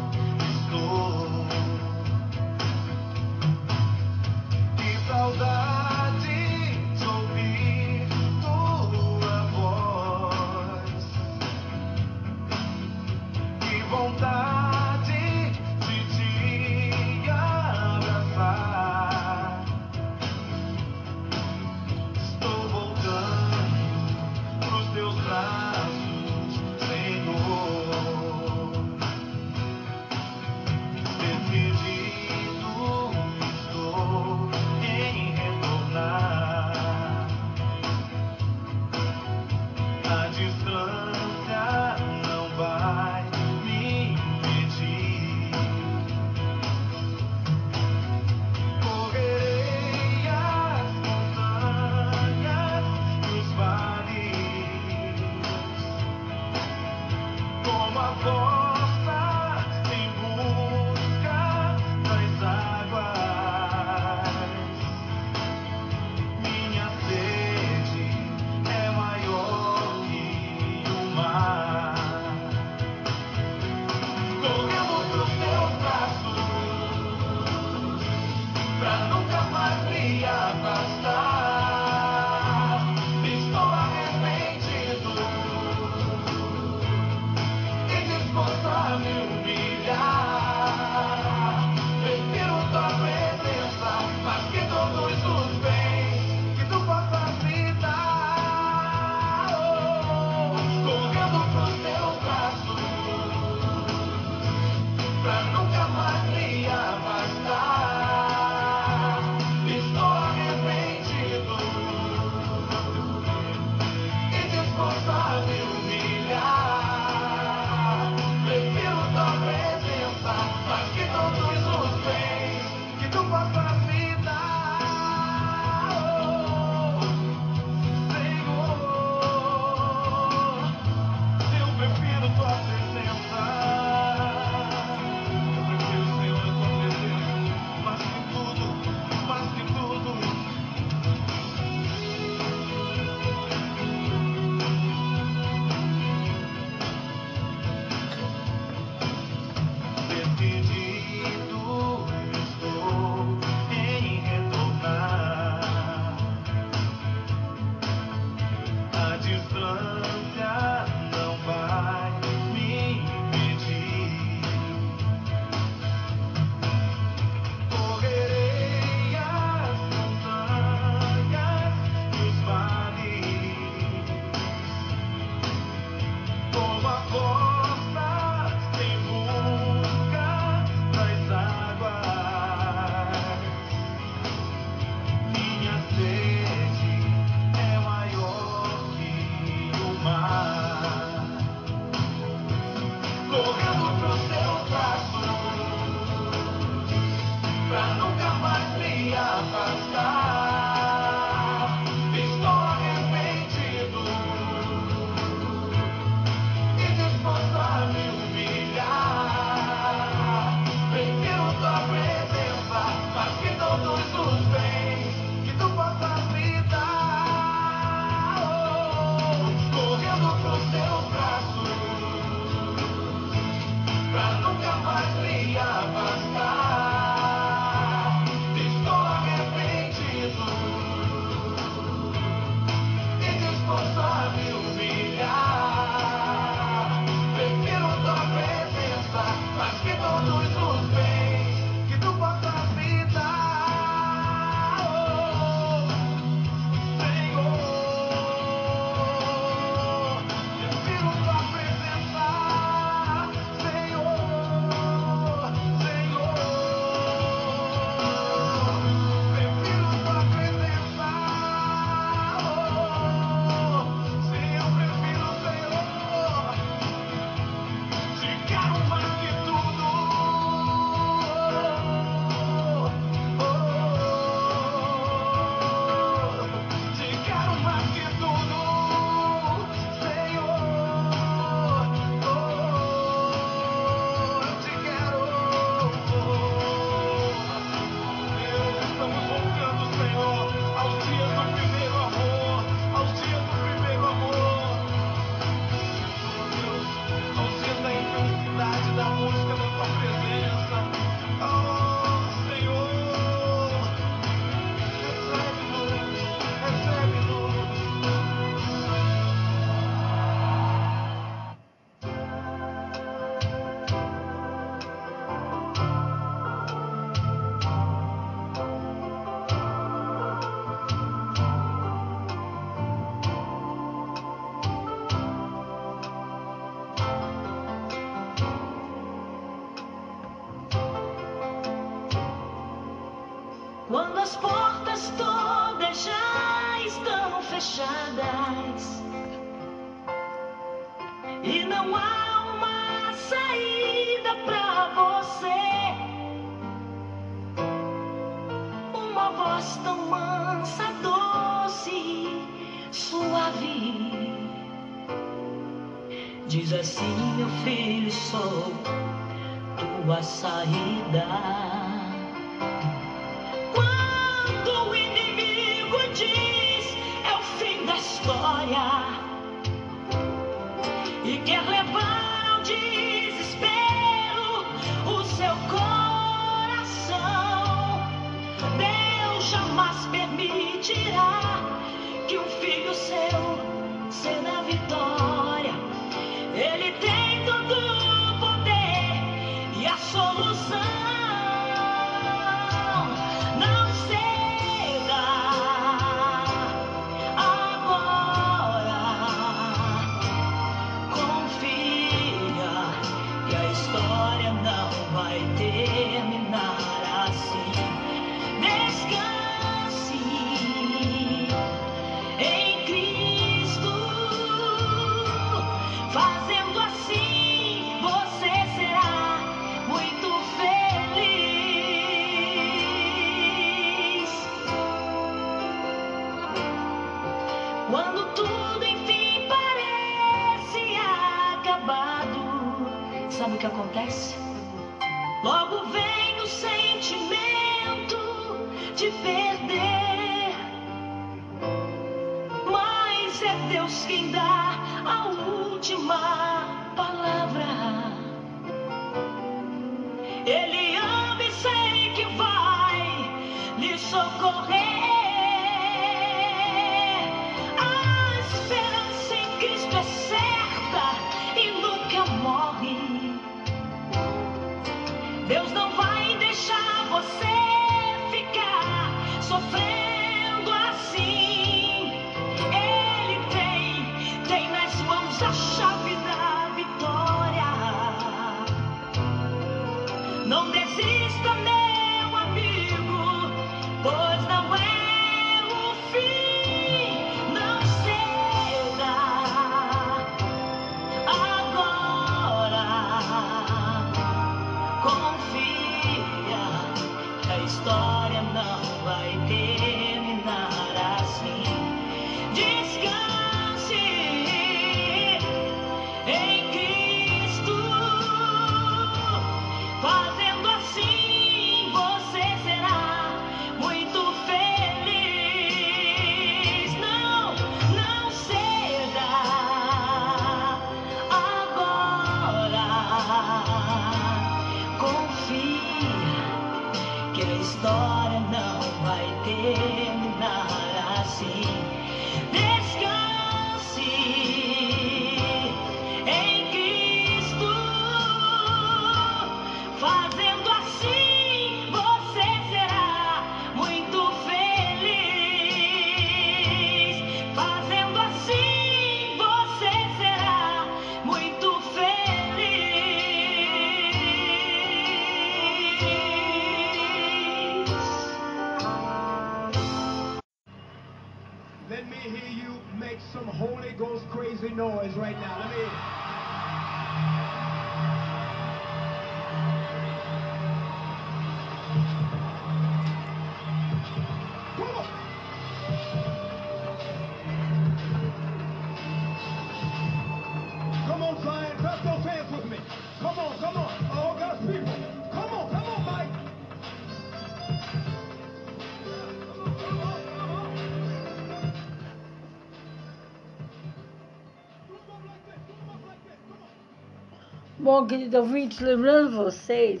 Bom, querido ouvinte, lembrando vocês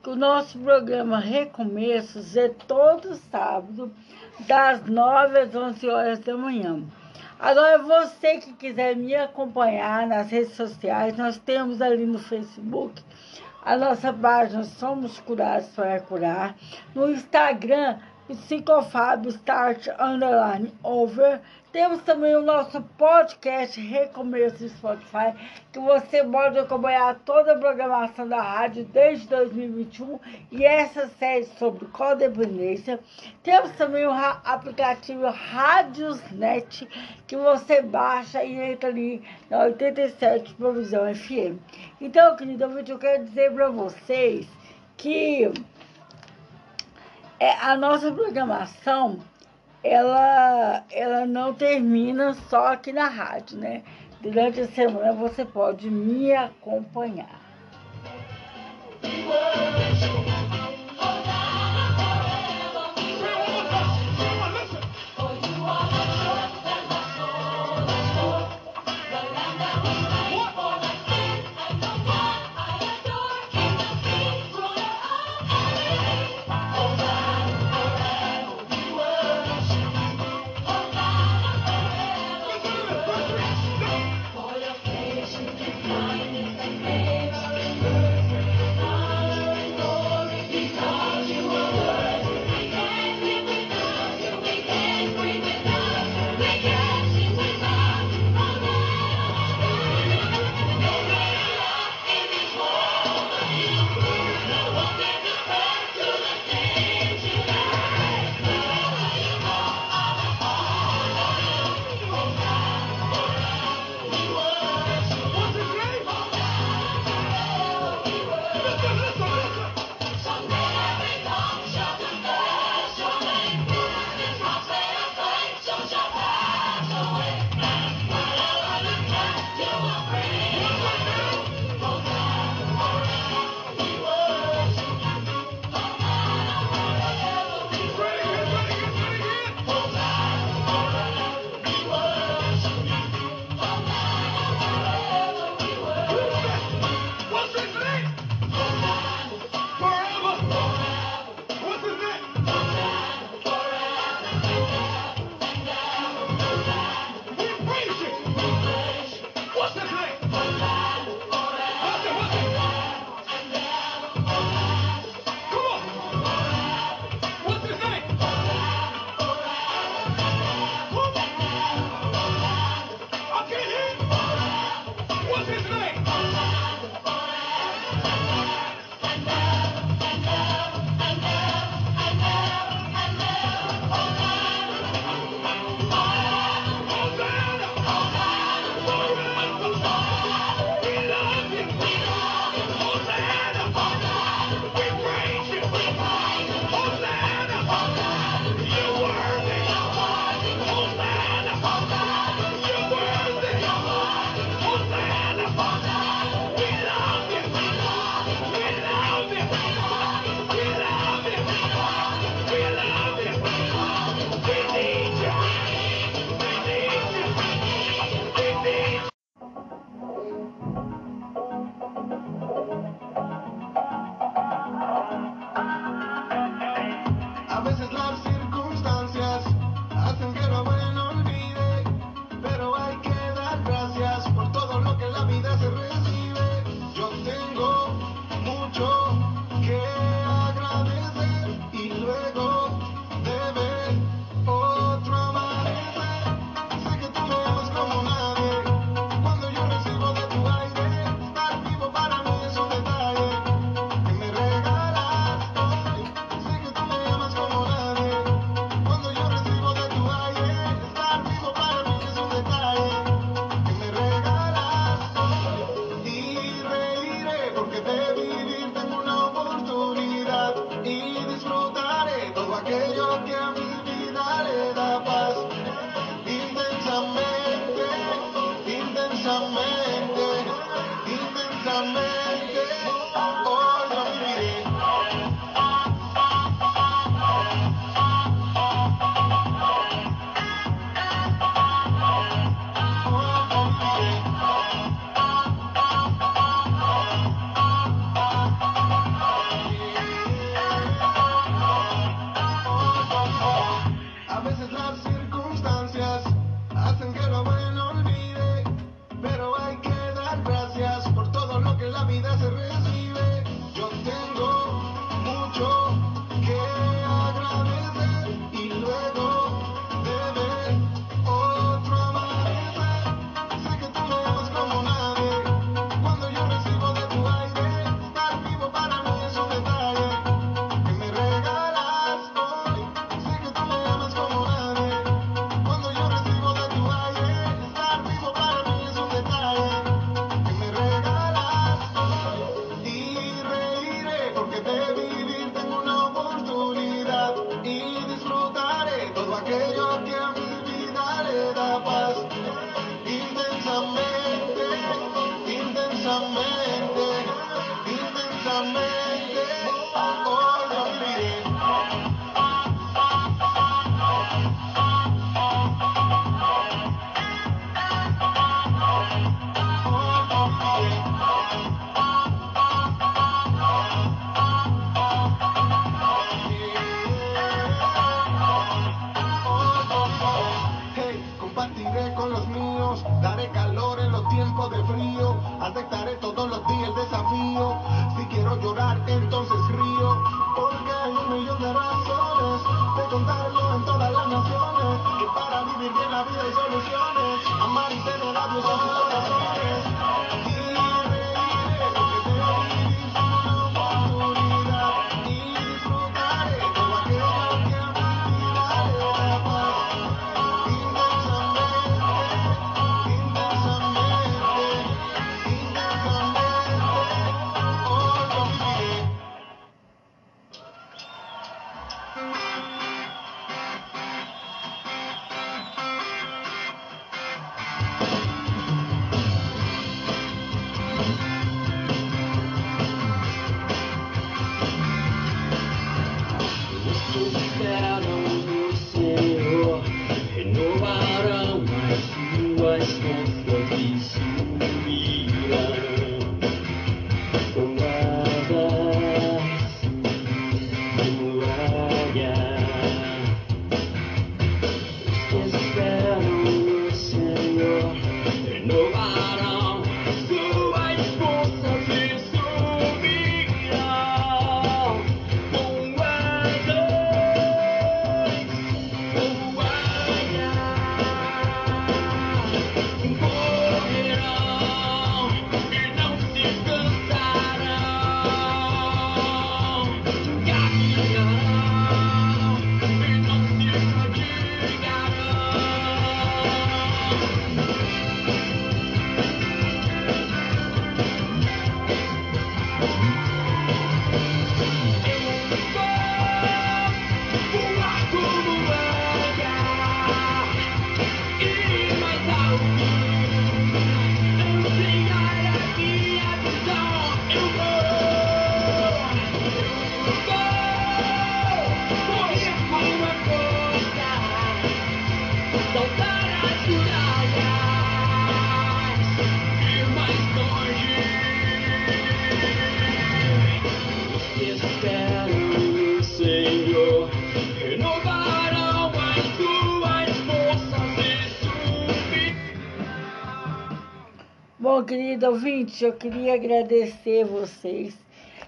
que o nosso programa Recomeços é todo sábado, das 9 às 11 horas da manhã. Agora, você que quiser me acompanhar nas redes sociais, nós temos ali no Facebook a nossa página Somos Curados para é Curar, no Instagram Psicofábio Start Underline Over. Temos também o nosso podcast Recomeço Spotify, que você pode acompanhar toda a programação da rádio desde 2021 e essa série sobre codependência. Temos também o aplicativo Radiosnet, que você baixa e entra ali na 87 Provisão FM. Então, querido eu quero dizer para vocês que é, a nossa programação ela, ela não termina só aqui na rádio, né? Durante a semana você pode me acompanhar. some querido ouvinte, eu queria agradecer vocês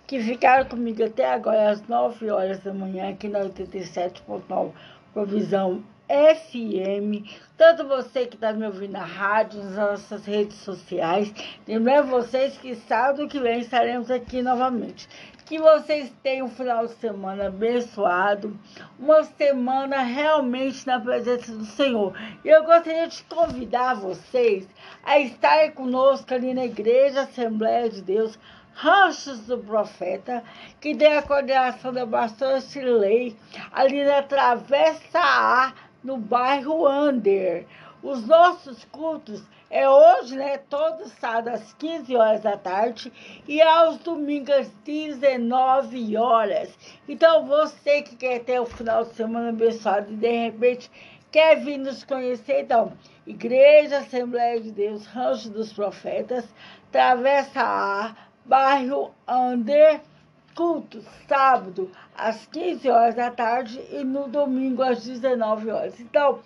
que ficaram comigo até agora às 9 horas da manhã aqui na 87.9 Provisão FM. Tanto você que está me ouvindo na rádio, nas nossas redes sociais. Lembrando vocês que sábado que vem estaremos aqui novamente. Que vocês tenham um final de semana abençoado, uma semana realmente na presença do Senhor. E eu gostaria de convidar vocês a estarem conosco ali na Igreja Assembleia de Deus, Ranchos do Profeta, que tem a coordenação da pastora Shirley, ali na Travessa A, no bairro Under. Os nossos cultos é hoje, né? Todo sábado às 15 horas da tarde e aos domingos às 19 horas. Então, você que quer ter o final de semana abençoado e de repente quer vir nos conhecer, então, Igreja Assembleia de Deus, Rancho dos Profetas, Travessa A, bairro Under, culto sábado às 15 horas da tarde e no domingo às 19 horas. Então,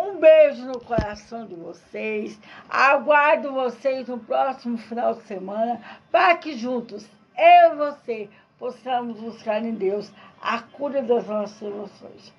um beijo no coração de vocês. Aguardo vocês no próximo final de semana para que juntos, eu e você, possamos buscar em Deus a cura das nossas emoções.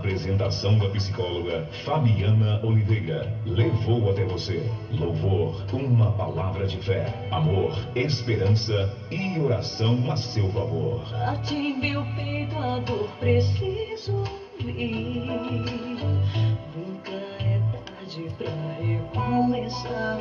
Apresentação da psicóloga Fabiana Oliveira. Levou até você louvor, uma palavra de fé, amor, esperança e oração a seu favor. Bate em meu peito a dor, preciso ouvir. Nunca é tarde pra recomeçar.